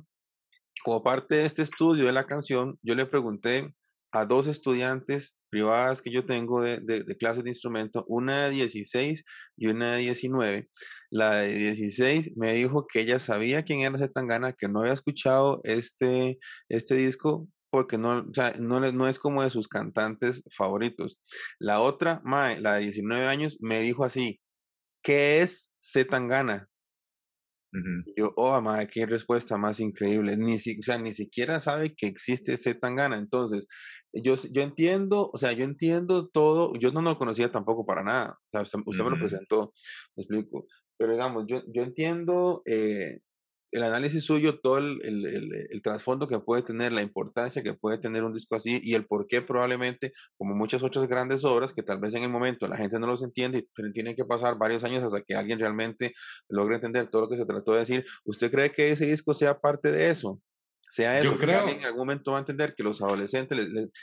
como parte de este estudio de la canción, yo le pregunté a dos estudiantes privadas que yo tengo de, de, clases de instrumento, una de 16 y una de 19. La de 16 me dijo que ella sabía quién era Zetangana, que no había escuchado este, este disco porque no, o sea, no, no es como de sus cantantes favoritos. La otra, Mae, la de 19 años, me dijo así, ¿qué es Zetangana? Yo, oh, madre, qué respuesta más increíble. Ni, si, o sea, ni siquiera sabe que existe Zetangana. Entonces, yo, yo entiendo, o sea, yo entiendo todo. Yo no lo conocía tampoco para nada. O sea, usted, me lo presentó, me explico. Pero digamos, yo, yo entiendo eh, el análisis suyo, todo el, el, el, trasfondo que puede tener, la importancia que puede tener un disco así y el por qué probablemente, como muchas otras grandes obras, que tal vez en el momento la gente no los entiende, pero tiene que pasar varios años hasta que alguien realmente logre entender todo lo que se trató de decir. ¿Usted cree que ese disco sea parte de eso? Sea eso, Yo creo... que alguien en algún momento va a entender que los adolescentes,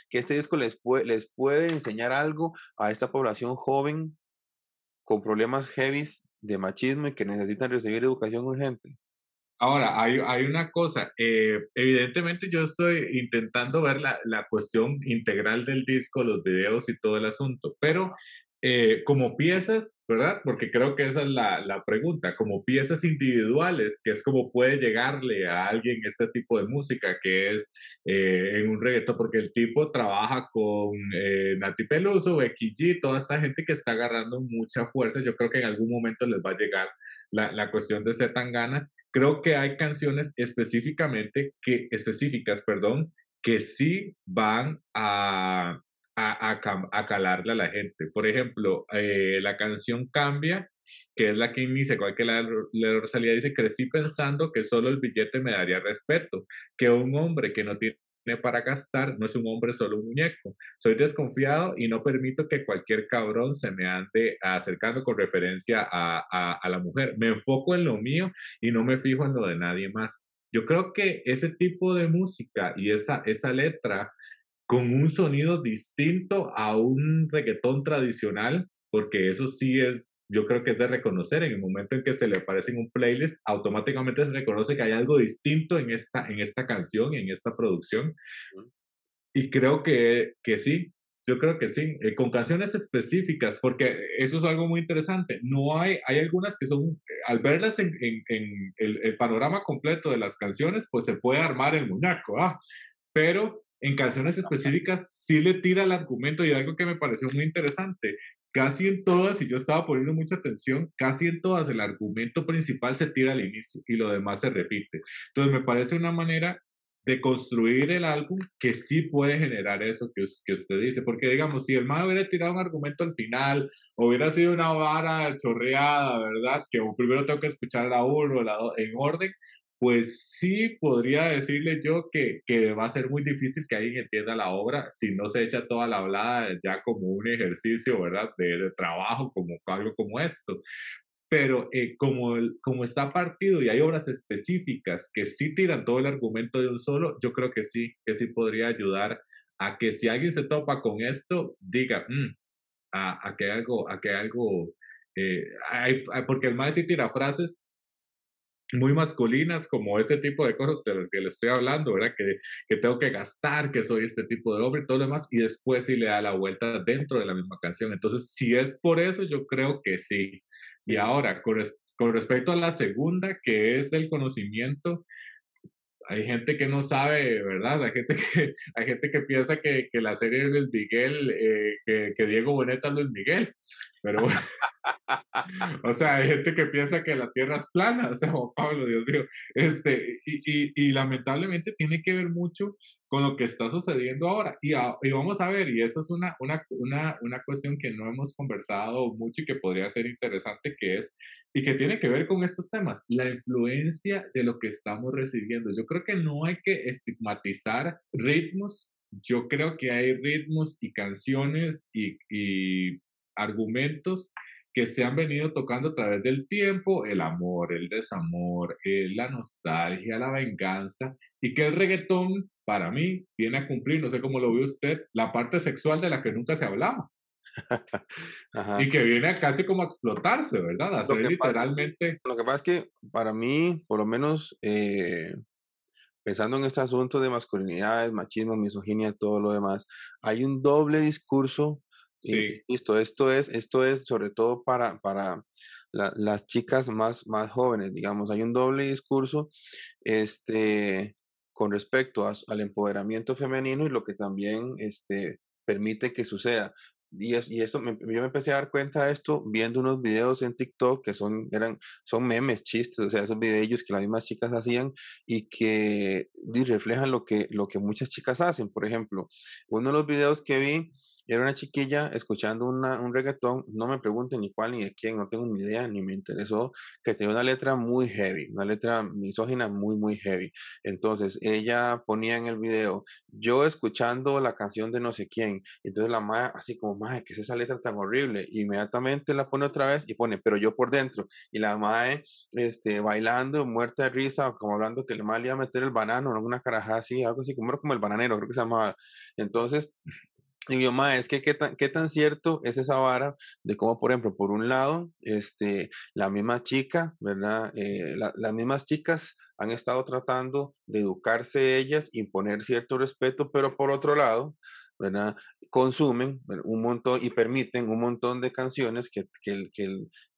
que este disco les puede, les puede enseñar algo a esta población joven con problemas heavy de machismo y que necesitan recibir educación urgente. Ahora, hay, hay una cosa, eh, evidentemente yo estoy intentando ver la, la, cuestión integral del disco, los videos y todo el asunto, pero eh, como piezas, ¿verdad? Porque creo que esa es la, la, pregunta, como piezas individuales, que es como puede llegarle a alguien este tipo de música, que es eh, en un reggaetón, porque el tipo trabaja con Nati Peluso, Becky G, toda esta gente que está agarrando mucha fuerza, yo creo que en algún momento les va a llegar la, la cuestión de Zetangana, creo que hay canciones específicamente que, específicas, perdón, que sí van a, a, a, calarle a la gente. Por ejemplo, eh, la canción Cambia, que es la que inicia, igual que la, la dice, crecí pensando que solo el billete me daría respeto, que un hombre que no tiene para gastar, no es un hombre, solo un muñeco. Soy desconfiado y no permito que cualquier cabrón se me ande acercando con referencia a, a, a la mujer. Me enfoco en lo mío y no me fijo en lo de nadie más. Yo creo que ese tipo de música y esa, esa letra con un sonido distinto a un reggaetón tradicional, porque eso sí es yo creo que es de reconocer en el momento en que se le aparece en un playlist, automáticamente se reconoce que hay algo distinto en esta, en esta canción, en esta producción. Y creo que, que sí, yo creo que sí, eh, con canciones específicas, porque eso es algo muy interesante. No hay, hay algunas que son, al verlas en, en, en el, el, panorama completo de las canciones, pues se puede armar el muñeco, ¿ah? Pero en canciones específicas sí le tira el argumento y algo que me pareció muy interesante casi en todas, y yo estaba poniendo mucha atención, casi en todas el argumento principal se tira al inicio y lo demás se repite. Entonces me parece una manera de construir el álbum que sí puede generar eso que, que usted dice, porque digamos, si el man hubiera tirado un argumento al final, hubiera sido una vara chorreada, ¿verdad? Que primero tengo que escuchar a uno, la dos, en orden, pues sí podría decirle yo que, que, va a ser muy difícil que alguien entienda la obra si no se echa toda la hablada ya como un ejercicio, ¿verdad? De, de trabajo, como algo como esto. Pero eh, como, el, como está partido y hay obras específicas que sí tiran todo el argumento de un solo, yo creo que sí, que sí podría ayudar a que si alguien se topa con esto, diga, mm, a, a, que algo, a que algo, eh, porque el maestro sí tira frases muy masculinas como este tipo de cosas de las que le estoy hablando, ¿verdad? Que, que tengo que gastar, que soy este tipo de hombre y todo lo demás, y después sí le da la vuelta dentro de la misma canción. Entonces, si es por eso, yo creo que sí. Y ahora, con, con respecto a la segunda, que es el conocimiento, hay gente que no sabe, ¿verdad? Hay gente que, hay gente que piensa que, que la serie es Luis Miguel, eh, que, que, Diego Boneta es Luis Miguel, pero o sea, hay gente que piensa que la Tierra es plana, o sea, Juan Pablo, Dios mío, este, y, y, y, lamentablemente tiene que ver mucho con lo que está sucediendo ahora. Y, y vamos a ver, y eso es una, una, una, una cuestión que no hemos conversado mucho y que podría ser interesante, que es, y que tiene que ver con estos temas, la influencia de lo que estamos recibiendo. Yo creo que no hay que estigmatizar ritmos, yo creo que hay ritmos y canciones y, y argumentos que se han venido tocando a través del tiempo, el amor, el desamor, eh, la nostalgia, la venganza, y que el reggaetón, para mí, viene a cumplir, no sé cómo lo ve usted, la parte sexual de la que nunca se hablaba. y que viene a casi como a explotarse, ¿verdad? A hacer literalmente... lo que pasa es que para mí, por lo menos, eh, pensando en este asunto de masculinidades, machismo, misoginia, todo lo demás, hay un doble discurso Sí. Listo, esto es, esto es sobre todo para, para la, las chicas más, más jóvenes, digamos, hay un doble discurso este, con respecto a, al empoderamiento femenino y lo que también este, permite que suceda. Y, es, y esto, me, yo me empecé a dar cuenta de esto viendo unos videos en TikTok que son, eran, son memes, chistes, o sea, esos videos que las mismas chicas hacían y que reflejan lo que, lo que muchas chicas hacen. Por ejemplo, uno de los videos que vi era una chiquilla escuchando una, un reggaetón, no me pregunten ni cuál ni de quién, no tengo ni idea, ni me interesó, que tenía una letra muy heavy, una letra misógina muy, muy heavy. Entonces ella ponía en el video, yo escuchando la canción de no sé quién, entonces la madre así como, madre, ¿qué es esa letra tan horrible? inmediatamente la pone otra vez y pone, pero yo por dentro, y la madre este, bailando, muerta de risa, como hablando que le mal iba a meter el banano, una carajada así, algo así como, como el bananero, creo que se llamaba. Entonces, y yo, ma, es que qué tan, qué tan cierto es esa vara de cómo, por ejemplo, por un lado, este, la misma chica, ¿verdad? Eh, la, las mismas chicas han estado tratando de educarse ellas, imponer cierto respeto, pero por otro lado, ¿verdad? Consumen un montón y permiten un montón de canciones que, que, que,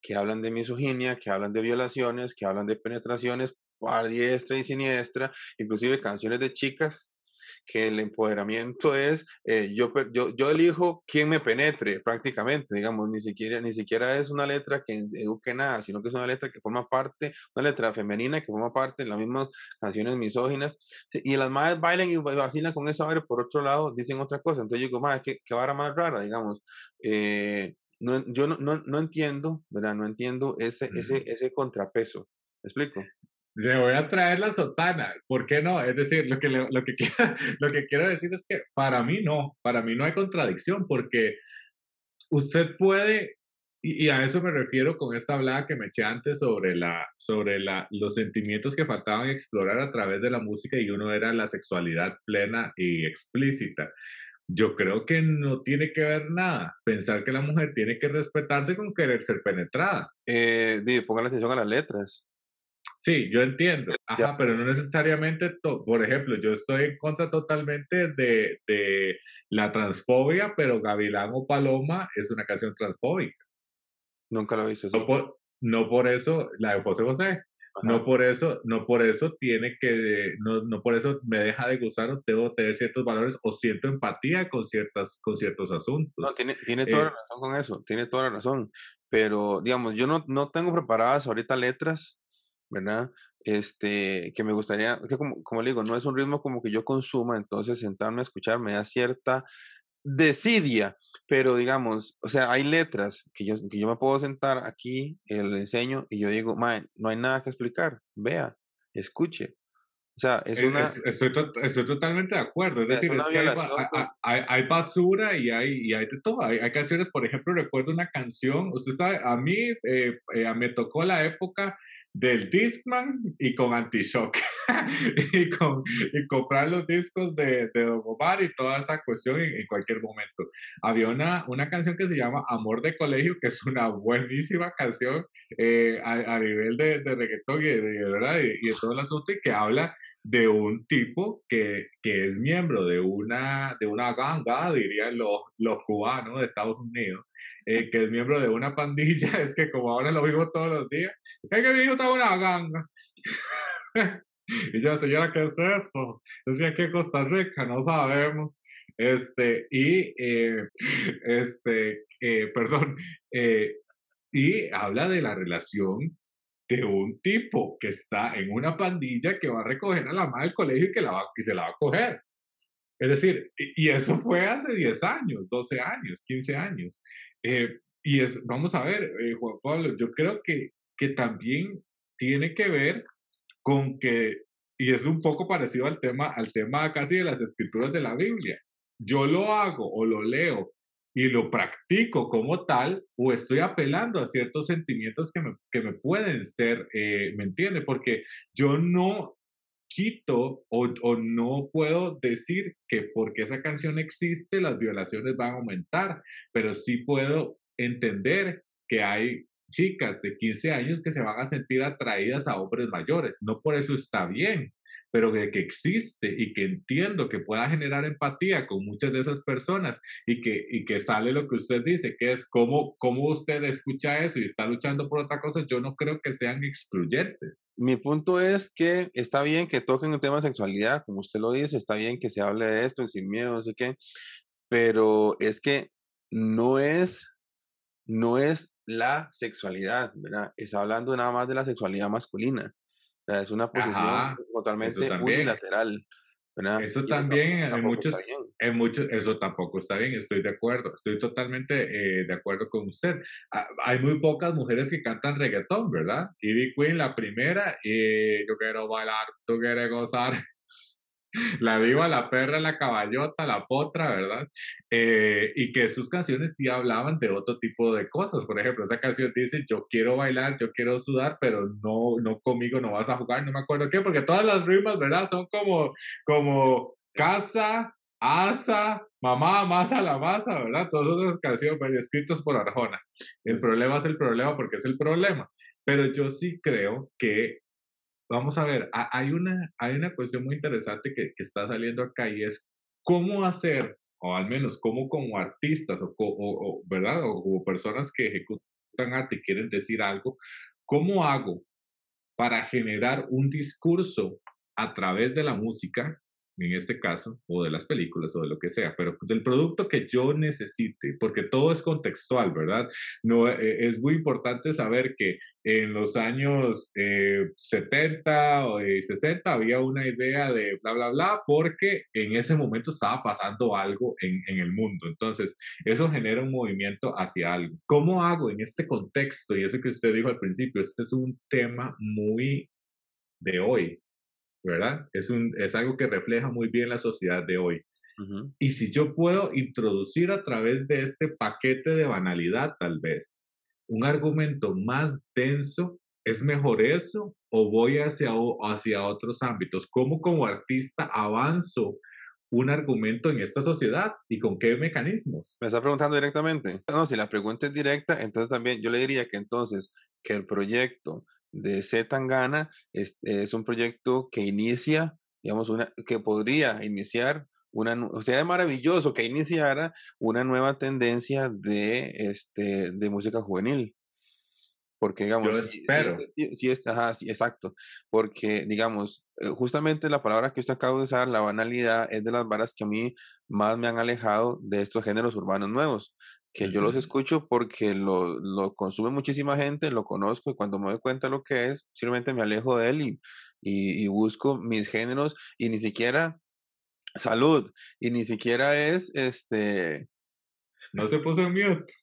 que hablan de misoginia, que hablan de violaciones, que hablan de penetraciones a diestra y siniestra, inclusive canciones de chicas que el empoderamiento es eh, yo, yo, yo elijo quién me penetre prácticamente, digamos, ni siquiera, ni siquiera es una letra que eduque nada, sino que es una letra que forma parte, una letra femenina que forma parte de las mismas canciones misóginas. Y las madres bailan y vacilan con esa por otro lado dicen otra cosa. Entonces yo digo, madre, qué, qué vara más rara, digamos. Eh, no, yo no, no, no, entiendo, ¿verdad? No entiendo ese, ese, ese contrapeso. ¿Me explico? Le voy a traer la sotana, ¿por qué no? Es decir, lo que, lo, que, lo que quiero decir es que para mí no, para mí no hay contradicción, porque usted puede, y, a eso me refiero con esta hablada que me eché antes sobre, la, sobre la, los sentimientos que faltaban explorar a través de la música y uno era la sexualidad plena y explícita. Yo creo que no tiene que ver nada. Pensar que la mujer tiene que respetarse con querer ser penetrada. Eh, pongan atención a las letras. Sí, yo entiendo, ajá, pero no necesariamente, por ejemplo, yo estoy en contra totalmente de, de la transfobia, pero Gavilán o Paloma es una canción transfóbica. Nunca lo hice. No por, no por eso, la de José José, no por eso, no por eso tiene que, no, no por eso me deja de gustar o debo tener ciertos valores o siento empatía con, ciertas, con ciertos asuntos. No, tiene, tiene toda la eh razón con eso, tiene toda la razón. Pero, digamos, yo no, no tengo preparadas ahorita letras ¿verdad? Este, que me gustaría, que como, como le digo, no es un ritmo como que yo consuma, entonces sentarme a escuchar me da cierta desidia, pero digamos, o sea, hay letras que yo, que yo me puedo sentar aquí, eh, le enseño y yo digo, no hay nada que explicar, vea, escuche. O sea, es una... Estoy, estoy totalmente de acuerdo. Es decir, es que hay, hay, basura y hay, y hay de todo. Hay, canciones, por ejemplo, recuerdo una canción, usted sabe, a mí eh, eh, me tocó la época del Discman y con Antishock y, con, y comprar los discos de, de Don Omar y toda esa cuestión en, cualquier momento. Había una, una canción que se llama Amor de Colegio, que es una buenísima canción eh, a, nivel de, de reggaetón y de, ¿verdad? Y, de todo el asunto y que habla de un tipo que, que es miembro de una, de una ganga, dirían los, los cubanos de Estados Unidos, eh, que es miembro de una pandilla, es que como ahora lo vivo todos los días, es que mi hijo está una ganga. y yo, señora, ¿qué es eso? Decía que Costa Rica, no sabemos. Este, y, eh, este, eh, perdón, y habla de la relación de un tipo que está en una pandilla que va a recoger a la madre del colegio y que, la va, que se la va a coger. Es decir, y eso fue hace 10 años, 12 años, 15 años. Eh, y es, vamos a ver, eh, Juan Pablo, yo creo que, que también tiene que ver con que, y es un poco parecido al tema, al tema casi de las escrituras de la Biblia. Yo lo hago o lo leo y lo practico como tal, o estoy apelando a ciertos sentimientos que me, que me pueden ser, eh, ¿me entiende? Porque yo no quito o, o, no puedo decir que porque esa canción existe las violaciones van a aumentar, pero sí puedo entender que hay chicas de 15 años que se van a sentir atraídas a hombres mayores. No por eso está bien, pero de que existe y que entiendo que pueda generar empatía con muchas de esas personas y que, y que sale lo que usted dice, que es cómo, cómo usted escucha eso y está luchando por otra cosa, yo no creo que sean excluyentes. Mi punto es que está bien que toquen el tema de sexualidad, como usted lo dice, está bien que se hable de esto sin miedo, no sé qué, pero es que no es, no es la sexualidad, ¿verdad? Está hablando nada más de la sexualidad masculina es una posición totalmente unilateral. Eso también, en muchos, en muchos, eso tampoco está bien, estoy de acuerdo, estoy totalmente eh, de acuerdo con usted. Ah, hay muy pocas mujeres que cantan reggaetón, ¿verdad? Ivy Queen, la primera, y yo quiero bailar, tú quieres gozar, la viva, la perra, la caballota, la potra, ¿verdad? Eh, y que sus canciones sí hablaban de otro tipo de cosas. Por ejemplo, esa canción dice, yo quiero bailar, yo quiero sudar, pero no, no conmigo no vas a jugar, no me acuerdo qué, porque todas las rimas, ¿verdad? Son como, como casa, asa, mamá, masa, la masa, ¿verdad? Todas esas canciones escritas por Arjona. El problema es el problema porque es el problema. Pero yo sí creo que vamos a ver, hay una, hay una cuestión muy interesante que, está saliendo acá y es cómo hacer, o al menos cómo como artistas, o, o, ¿verdad? O como personas que ejecutan arte y quieren decir algo, ¿cómo hago para generar un discurso a través de la música en este caso, o de las películas o de lo que sea, pero del producto que yo necesite, porque todo es contextual, ¿verdad? No, eh, es muy importante saber que en los años 70 eh, o 60 había una idea de bla, bla, bla, porque en ese momento estaba pasando algo en, en el mundo. Entonces, eso genera un movimiento hacia algo. ¿Cómo hago en este contexto? Y eso que usted dijo al principio, este es un tema muy de hoy, ¿verdad? Es, un, es algo que refleja muy bien la sociedad de hoy. Y si yo puedo introducir a través de este paquete de banalidad, tal vez, un argumento más denso, ¿es mejor eso o voy hacia, hacia otros ámbitos? ¿Cómo como artista avanzo un argumento en esta sociedad y con qué mecanismos? Me está preguntando directamente. No, si la pregunta es directa, entonces también yo le diría que entonces que el proyecto de Z Tangana es, es un proyecto que inicia, digamos, una, que podría iniciar una, o sea, es maravilloso que iniciara una nueva tendencia de, este, de música juvenil. Porque, digamos, si, si, este, ajá, sí, exacto. Porque, digamos, eh, justamente la palabra que usted acaba de usar, la banalidad, es de las varas que a mí más me han alejado de estos géneros urbanos nuevos que yo los escucho porque lo, lo, consume muchísima gente, lo conozco y cuando me doy cuenta de lo que es, simplemente me alejo de él y, y, busco mis géneros y ni siquiera salud y ni siquiera es este... No se puso en mute.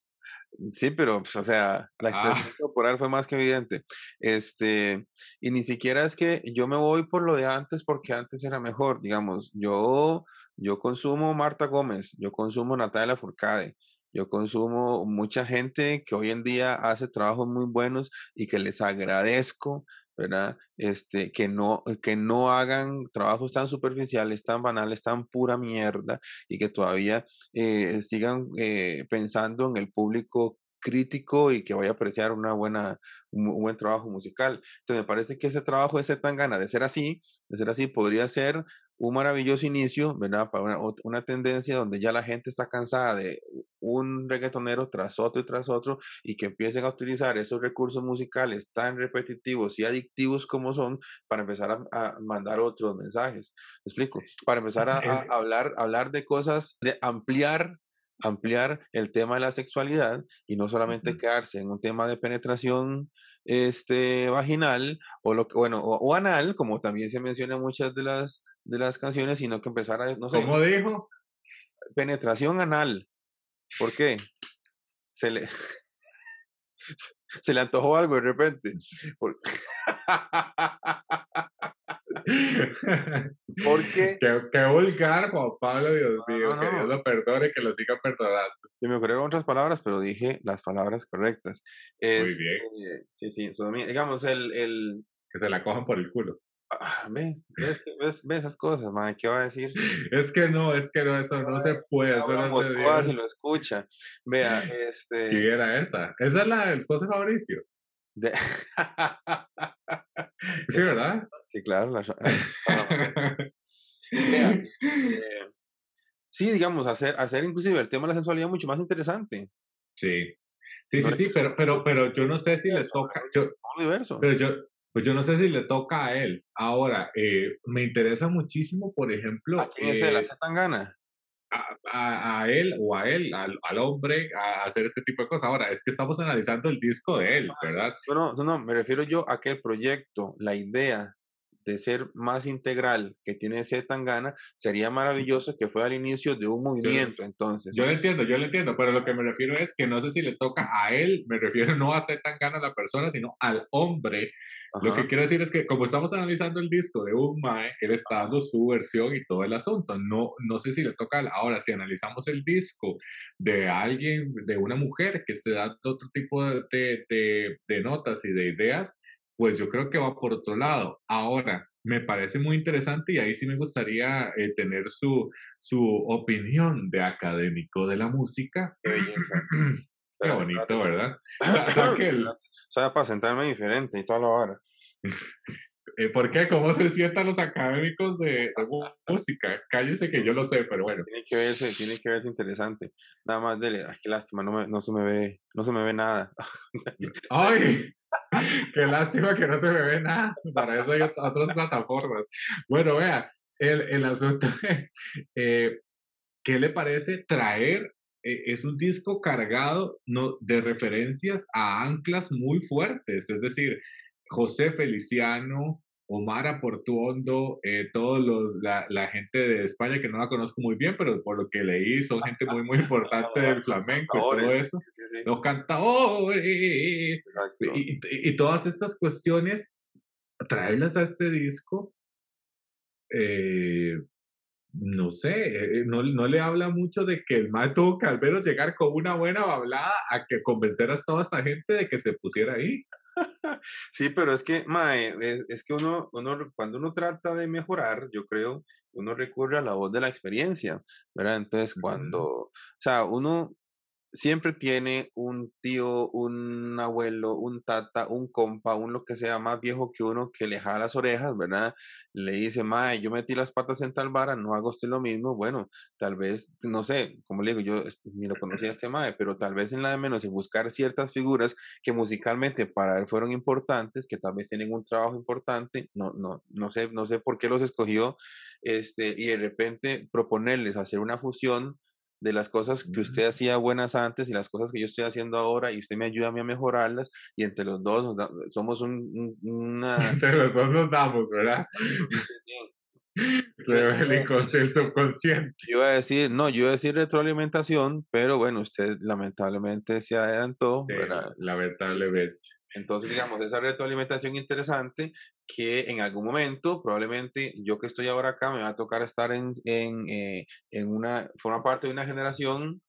Sí, pero, pues, o sea, la ah. expresión corporal fue más que evidente. Este, y ni siquiera es que yo me voy por lo de antes porque antes era mejor. Digamos, yo, yo consumo Marta Gómez, yo consumo Natalia Furcade, yo consumo mucha gente que hoy en día hace trabajos muy buenos y que les agradezco, ¿verdad? Este, que no, que no hagan trabajos tan superficiales, tan banales, tan pura mierda y que todavía eh, sigan eh, pensando en el público crítico y que vaya a apreciar una buena, un, buen trabajo musical. Entonces me parece que ese trabajo de ser tan gana de ser así, de ser así, podría ser un maravilloso inicio, ¿verdad? Para una, una, tendencia donde ya la gente está cansada de un reggaetonero tras otro y tras otro y que empiecen a utilizar esos recursos musicales tan repetitivos y adictivos como son para empezar a, mandar otros mensajes. ¿Me explico? Para empezar a, a, hablar, hablar de cosas, de ampliar ampliar el tema de la sexualidad y no solamente quedarse en un tema de penetración este vaginal o lo que bueno o, anal como también se menciona en muchas de las de las canciones sino que empezar a no sé ¿Cómo dijo? penetración anal ¿por qué? se le se le antojó algo de repente Porque. qué, qué, vulgar, Juan Pablo, Dios mío. Que Dios lo perdone, que lo siga perdonando. Yo me ocurrieron otras palabras, pero dije las palabras correctas. Muy bien. Sí, sí. digamos, el, el. Que se la cojan por el culo. Ah, ve, ves, ves, ves, esas cosas, madre, ¿qué va a decir? Es que no, es que no, eso no se puede. Eso no se si lo escucha. Vea, este. ¿Quién era esa? Esa es la del esposo Fabricio. De... sí, ¿verdad? Sí, claro. La... Eh, sí, digamos, hacer, hacer inclusive el tema de la sensualidad mucho más interesante. Sí, sí, sí, sí, pero, pero, pero yo no sé si le toca. Yo, pero yo, pues yo no sé si le toca a él. Ahora, eh, me interesa muchísimo, por ejemplo. ¿A quién se la hace tan gana? A, él o a él, al, al, hombre, a hacer este tipo de cosas. Ahora, es que estamos analizando el disco de él, ¿verdad? No, no, no, me refiero yo a el proyecto, la idea de ser más integral que tiene Z Tangana, sería maravilloso que fuera al inicio de un movimiento, entonces. Yo lo entiendo, yo lo entiendo, pero lo que me refiero es que no sé si le toca a él, me refiero no a Z Tangana la persona, sino al hombre. Lo que quiero decir es que como estamos analizando el disco de un Mae, él está dando su versión y todo el asunto. No, no sé si le toca a él. Ahora, si analizamos el disco de alguien, de una mujer que se da otro tipo de, de, de notas y de ideas, pues yo creo que va por otro lado. Ahora, me parece muy interesante y ahí sí me gustaría eh, tener su, su opinión de académico de la música. Qué bonito, ¿verdad? O sea, para sentarme diferente y toda la hora. Eh, ¿Por qué? ¿Cómo se sientan los académicos de, música? Cállese que yo lo sé, pero bueno. Tiene que verse, tiene que verse interesante. Nada más dele, ay, qué lástima, no, me, no se me ve, no se me ve nada. Ay, qué lástima que no se me ve nada. Para eso hay otras plataformas. Bueno, vea, el, el asunto es, eh, ¿qué le parece traer? eh, es un disco cargado no, de referencias a anclas muy fuertes, es decir, José Feliciano, Omar Aportuondo, eh, todos los, la, la, gente de España que no la conozco muy bien, pero por lo que leí son gente muy, muy importante del flamenco y todo eso. Sí, sí. Los cantadores y, y, y, todas estas cuestiones, traerlas a este disco, eh, no sé, eh, no, no, le habla mucho de que el mal tuvo que al menos llegar con una buena bablada a que convencer a toda esta gente de que se pusiera ahí. Sí, pero es que, mae, es, es, que uno, uno, cuando uno trata de mejorar, yo creo, uno recurre a la voz de la experiencia, ¿verdad? Entonces, cuando, o sea, uno, siempre tiene un tío, un abuelo, un tata, un compa, un lo que sea más viejo que uno que le jala las orejas, ¿verdad? Le dice, mae, yo metí las patas en tal vara, no hago usted lo mismo. Bueno, tal vez, no sé, como le digo, yo ni lo conocía este mae, pero tal vez en la de menos en buscar ciertas figuras que musicalmente para él fueron importantes, que tal vez tienen un trabajo importante, no, no, no sé, no sé por qué los escogió, este, y de repente proponerles hacer una fusión de las cosas que usted hacía buenas antes y las cosas que yo estoy haciendo ahora y usted me ayuda a mí a mejorarlas y entre los dos da, somos un, un, una... entre los dos nos damos, ¿verdad? Revela el subconsciente. Yo iba a decir, no, yo iba a decir retroalimentación, pero bueno, usted lamentablemente se adelantó, sí, ¿verdad? Lamentablemente. Entonces, digamos, esa retroalimentación interesante que en algún momento, probablemente yo que estoy ahora acá, me va a tocar estar en, en, eh, en una, forma parte de una generación,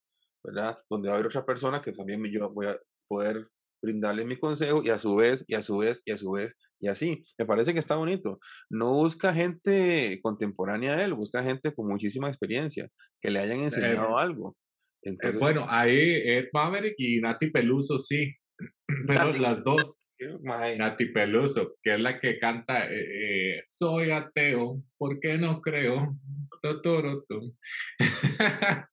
¿verdad? Donde va a haber otra persona que también yo voy a poder brindarle mi consejo y a su vez, y a su vez, y a su vez, y así. Me parece que está bonito. No busca gente contemporánea a él, busca gente con muchísima experiencia, que le hayan enseñado eh, algo. Entonces, eh, bueno, ahí Ed Maverick y Nati Peluso sí, pero Nati. las dos. Nati Peluso, que es la que canta eh, eh, Soy ateo, ¿por qué no creo?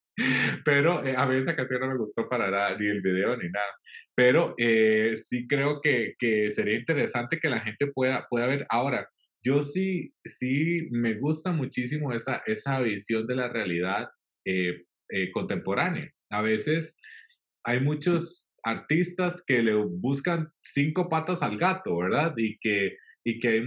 Pero eh, a mí esa canción no me gustó para nada, ni el video ni nada. Pero eh, sí creo que, que, sería interesante que la gente pueda, pueda ver. Ahora, yo sí, sí me gusta muchísimo esa, esa visión de la realidad eh, contemporánea. A veces hay muchos artistas que le buscan cinco patas al gato, ¿verdad? Y que, y que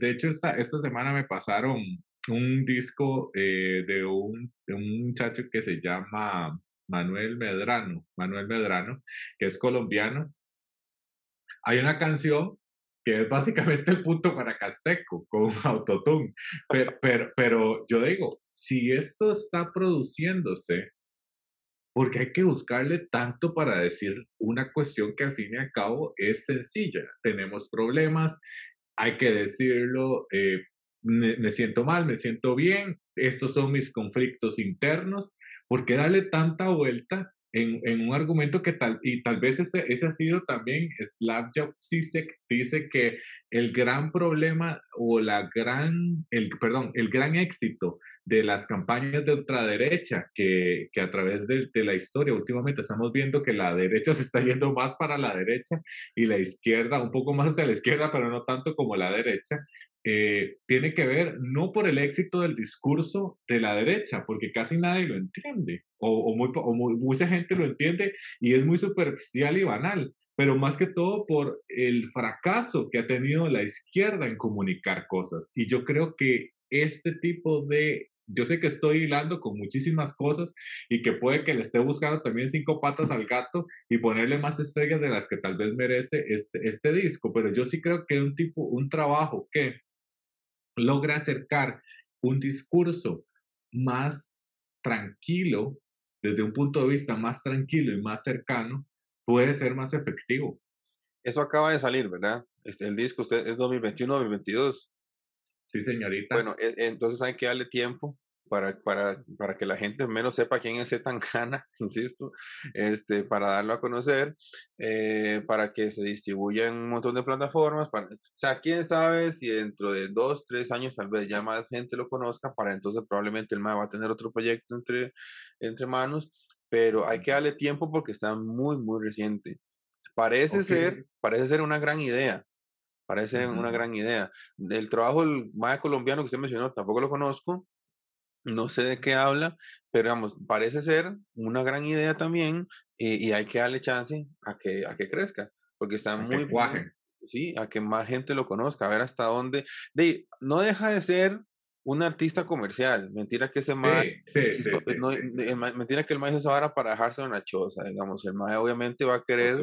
de hecho esta, esta semana me pasaron un disco eh, de, un, de un muchacho que se llama Manuel Medrano, Manuel Medrano, que es colombiano. Hay una canción que es básicamente el punto para Casteco con autotune. Pero, pero, pero yo digo, si esto está produciéndose, porque hay que buscarle tanto para decir una cuestión que al fin y al cabo es sencilla. Tenemos problemas, hay que decirlo, eh, me, me, siento mal, me siento bien, estos son mis conflictos internos, ¿por qué darle tanta vuelta en, en un argumento que tal, y tal vez ese, ese ha sido también, Slavjov Zizek dice que el gran problema o la gran, el, perdón, el gran éxito de las campañas de ultraderecha, que, que a través de, la historia últimamente estamos viendo que la derecha se está yendo más para la derecha y la izquierda un poco más hacia la izquierda, pero no tanto como la derecha, eh, tiene que ver no por el éxito del discurso de la derecha, porque casi nadie lo entiende, o, o, muy, o mucha gente lo entiende y es muy superficial y banal, pero más que todo por el fracaso que ha tenido la izquierda en comunicar cosas. Y yo creo que este tipo de yo sé que estoy hilando con muchísimas cosas y que puede que le esté buscando también cinco patas al gato y ponerle más estrellas de las que tal vez merece este, este disco, pero yo sí creo que un tipo, un trabajo que logra acercar un discurso más tranquilo, desde un punto de vista más tranquilo y más cercano, puede ser más efectivo. Eso acaba de salir, ¿verdad? Este, el disco usted es 2021-2022. Sí, señorita. Bueno, e, entonces hay que darle tiempo para, para, para que la gente menos sepa quién es Zetangana, insisto, este, para darlo a conocer, eh, para que se distribuya en un montón de plataformas. Para, o sea, quién sabe si dentro de dos, tres años tal vez ya más gente lo conozca, para entonces probablemente el MA va a tener otro proyecto entre, entre manos, pero hay que darle tiempo porque está muy, muy reciente. Parece okay. ser, parece ser una gran idea, Parece una gran idea. El trabajo del MAE colombiano que usted mencionó, tampoco lo conozco, no sé de qué habla, pero vamos, parece ser una gran idea también y, hay que darle chance a que, a que crezca, porque está muy guaje. Sí, a que más gente lo conozca, a ver hasta dónde. De, no deja de ser un artista comercial. Mentira que ese mae. Sí, sí, sí, mentira que el mae se vara para dejarse una choza, digamos. El mae obviamente va a querer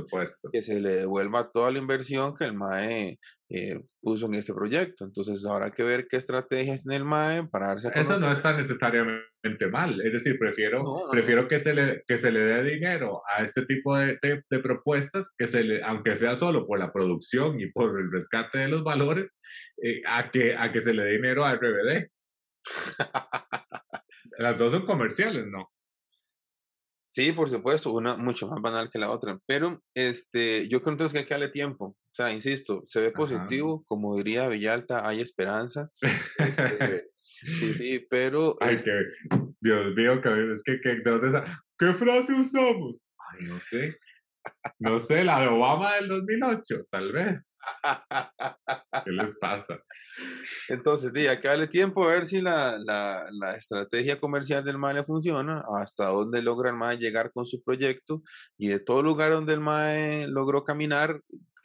que se le devuelva toda la inversión que el mae eh, puso en ese proyecto. Entonces habrá que ver qué estrategias en el MAE para darse Eso no está necesariamente mal. Es decir, prefiero, prefiero que, se le, que se le dé dinero a este tipo de, de, propuestas, que se le, aunque sea solo por la producción y por el rescate de los valores, eh, a, que, a que se le dé dinero a RBD. Las dos son comerciales, ¿no? Sí, por supuesto, una mucho más banal que la otra. Pero este, yo creo entonces que hay que darle tiempo. O sea, insisto, se ve positivo, como diría Villalta, hay esperanza. Este, sí, sí, pero. Ay, que, Dios mío, que es que, que ¿de dónde ¿Qué frase usamos? Ay, no sé. No sé, la de Obama del 2008, tal vez. ¿Qué les pasa? Entonces, hay que darle tiempo a ver si la, la, la estrategia comercial del MAE funciona, hasta dónde logra el MAE llegar con su proyecto y de todo lugar donde el MAE logró caminar,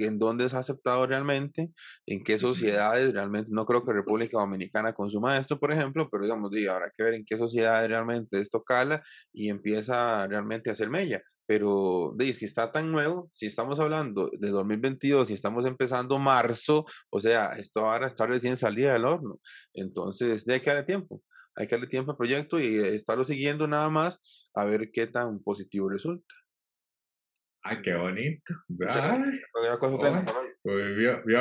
en dónde ha aceptado realmente, en qué sociedades realmente, no creo que República Dominicana consuma esto, por ejemplo, pero digamos, habrá que ver en qué sociedades realmente esto cala y empieza realmente a hacer mella. Pero de, si está tan nuevo, si estamos hablando de 2022, si estamos empezando marzo, o sea, esto ahora está recién salida del horno. Entonces, de hay que darle tiempo. Hay que darle tiempo al proyecto y estarlo siguiendo nada más a ver qué tan positivo resulta. Ay, qué bonito. Ay,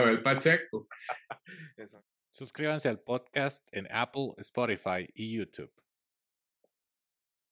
el Pacheco. Suscríbanse al podcast en Apple, Spotify y YouTube.